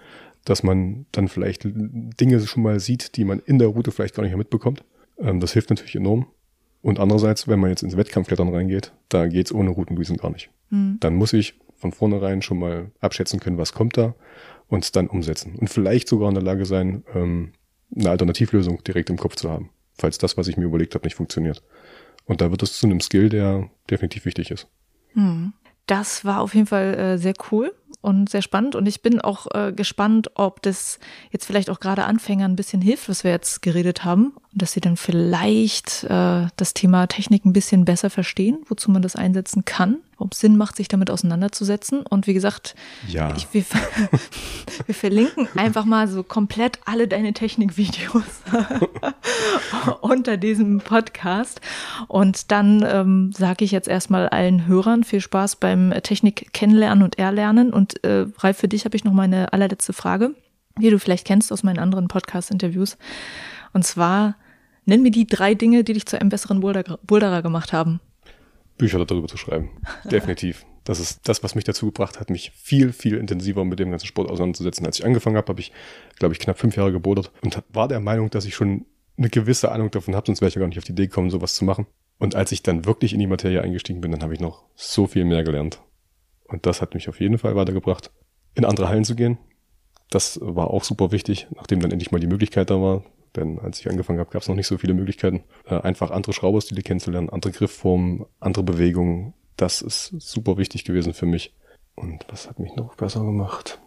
dass man dann vielleicht Dinge schon mal sieht, die man in der Route vielleicht gar nicht mehr mitbekommt. Ähm, das hilft natürlich enorm. Und andererseits, wenn man jetzt ins Wettkampfklettern reingeht, da geht's ohne Routenlesen gar nicht. Mhm. Dann muss ich von vornherein schon mal abschätzen können, was kommt da und es dann umsetzen. Und vielleicht sogar in der Lage sein, ähm, eine Alternativlösung direkt im Kopf zu haben, falls das, was ich mir überlegt habe, nicht funktioniert. Und da wird es zu einem Skill, der definitiv wichtig ist. Hm. Das war auf jeden Fall äh, sehr cool und sehr spannend. Und ich bin auch äh, gespannt, ob das jetzt vielleicht auch gerade Anfängern ein bisschen hilft, was wir jetzt geredet haben. Und dass sie dann vielleicht äh, das Thema Technik ein bisschen besser verstehen, wozu man das einsetzen kann ob es Sinn macht, sich damit auseinanderzusetzen. Und wie gesagt, ja. ich, wir, wir, verlinken einfach mal so komplett alle deine Technikvideos unter diesem Podcast. Und dann ähm, sage ich jetzt erstmal allen Hörern viel Spaß beim Technik kennenlernen und erlernen. Und äh, Ralf, für dich habe ich noch meine allerletzte Frage, wie du vielleicht kennst aus meinen anderen Podcast-Interviews. Und zwar, nenn mir die drei Dinge, die dich zu einem besseren Boulderer gemacht haben. Bücher darüber zu schreiben. Definitiv. Das ist das, was mich dazu gebracht hat, mich viel, viel intensiver mit dem ganzen Sport auseinanderzusetzen. Als ich angefangen habe, habe ich, glaube ich, knapp fünf Jahre gebodert und war der Meinung, dass ich schon eine gewisse Ahnung davon habe, sonst wäre ich ja gar nicht auf die Idee gekommen, sowas zu machen. Und als ich dann wirklich in die Materie eingestiegen bin, dann habe ich noch so viel mehr gelernt. Und das hat mich auf jeden Fall weitergebracht, in andere Hallen zu gehen. Das war auch super wichtig, nachdem dann endlich mal die Möglichkeit da war, denn als ich angefangen habe, gab es noch nicht so viele Möglichkeiten, äh, einfach andere Schrauberstile kennenzulernen, andere Griffformen, andere Bewegungen. Das ist super wichtig gewesen für mich. Und was hat mich noch besser gemacht?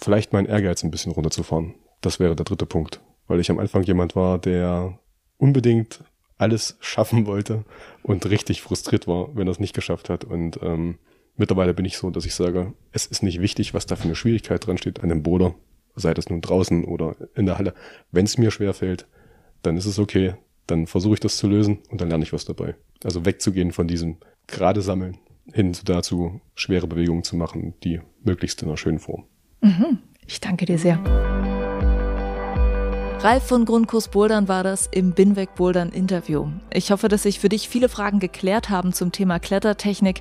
Vielleicht mein Ehrgeiz ein bisschen runterzufahren. Das wäre der dritte Punkt. Weil ich am Anfang jemand war, der unbedingt alles schaffen wollte und richtig frustriert war, wenn er es nicht geschafft hat. Und ähm, mittlerweile bin ich so, dass ich sage, es ist nicht wichtig, was da für eine Schwierigkeit dran steht an dem Boulder sei das nun draußen oder in der Halle. Wenn es mir schwer fällt, dann ist es okay. Dann versuche ich das zu lösen und dann lerne ich was dabei. Also wegzugehen von diesem gerade sammeln hin dazu, schwere Bewegungen zu machen, die möglichst in einer schönen Form. Mhm. Ich danke dir sehr. Ralf von Grundkurs Bouldern war das im Binweg Bouldern Interview. Ich hoffe, dass sich für dich viele Fragen geklärt haben zum Thema Klettertechnik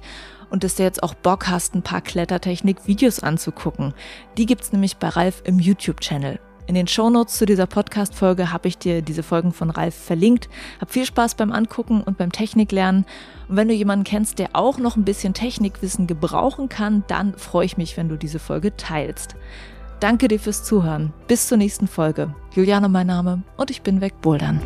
und dass du jetzt auch Bock hast, ein paar Klettertechnik-Videos anzugucken. Die gibt's nämlich bei Ralf im YouTube-Channel. In den Shownotes zu dieser Podcast-Folge habe ich dir diese Folgen von Ralf verlinkt. Hab viel Spaß beim Angucken und beim Techniklernen. Und wenn du jemanden kennst, der auch noch ein bisschen Technikwissen gebrauchen kann, dann freue ich mich, wenn du diese Folge teilst. Danke dir fürs Zuhören. Bis zur nächsten Folge. Juliane mein Name und ich bin weg Bouldern.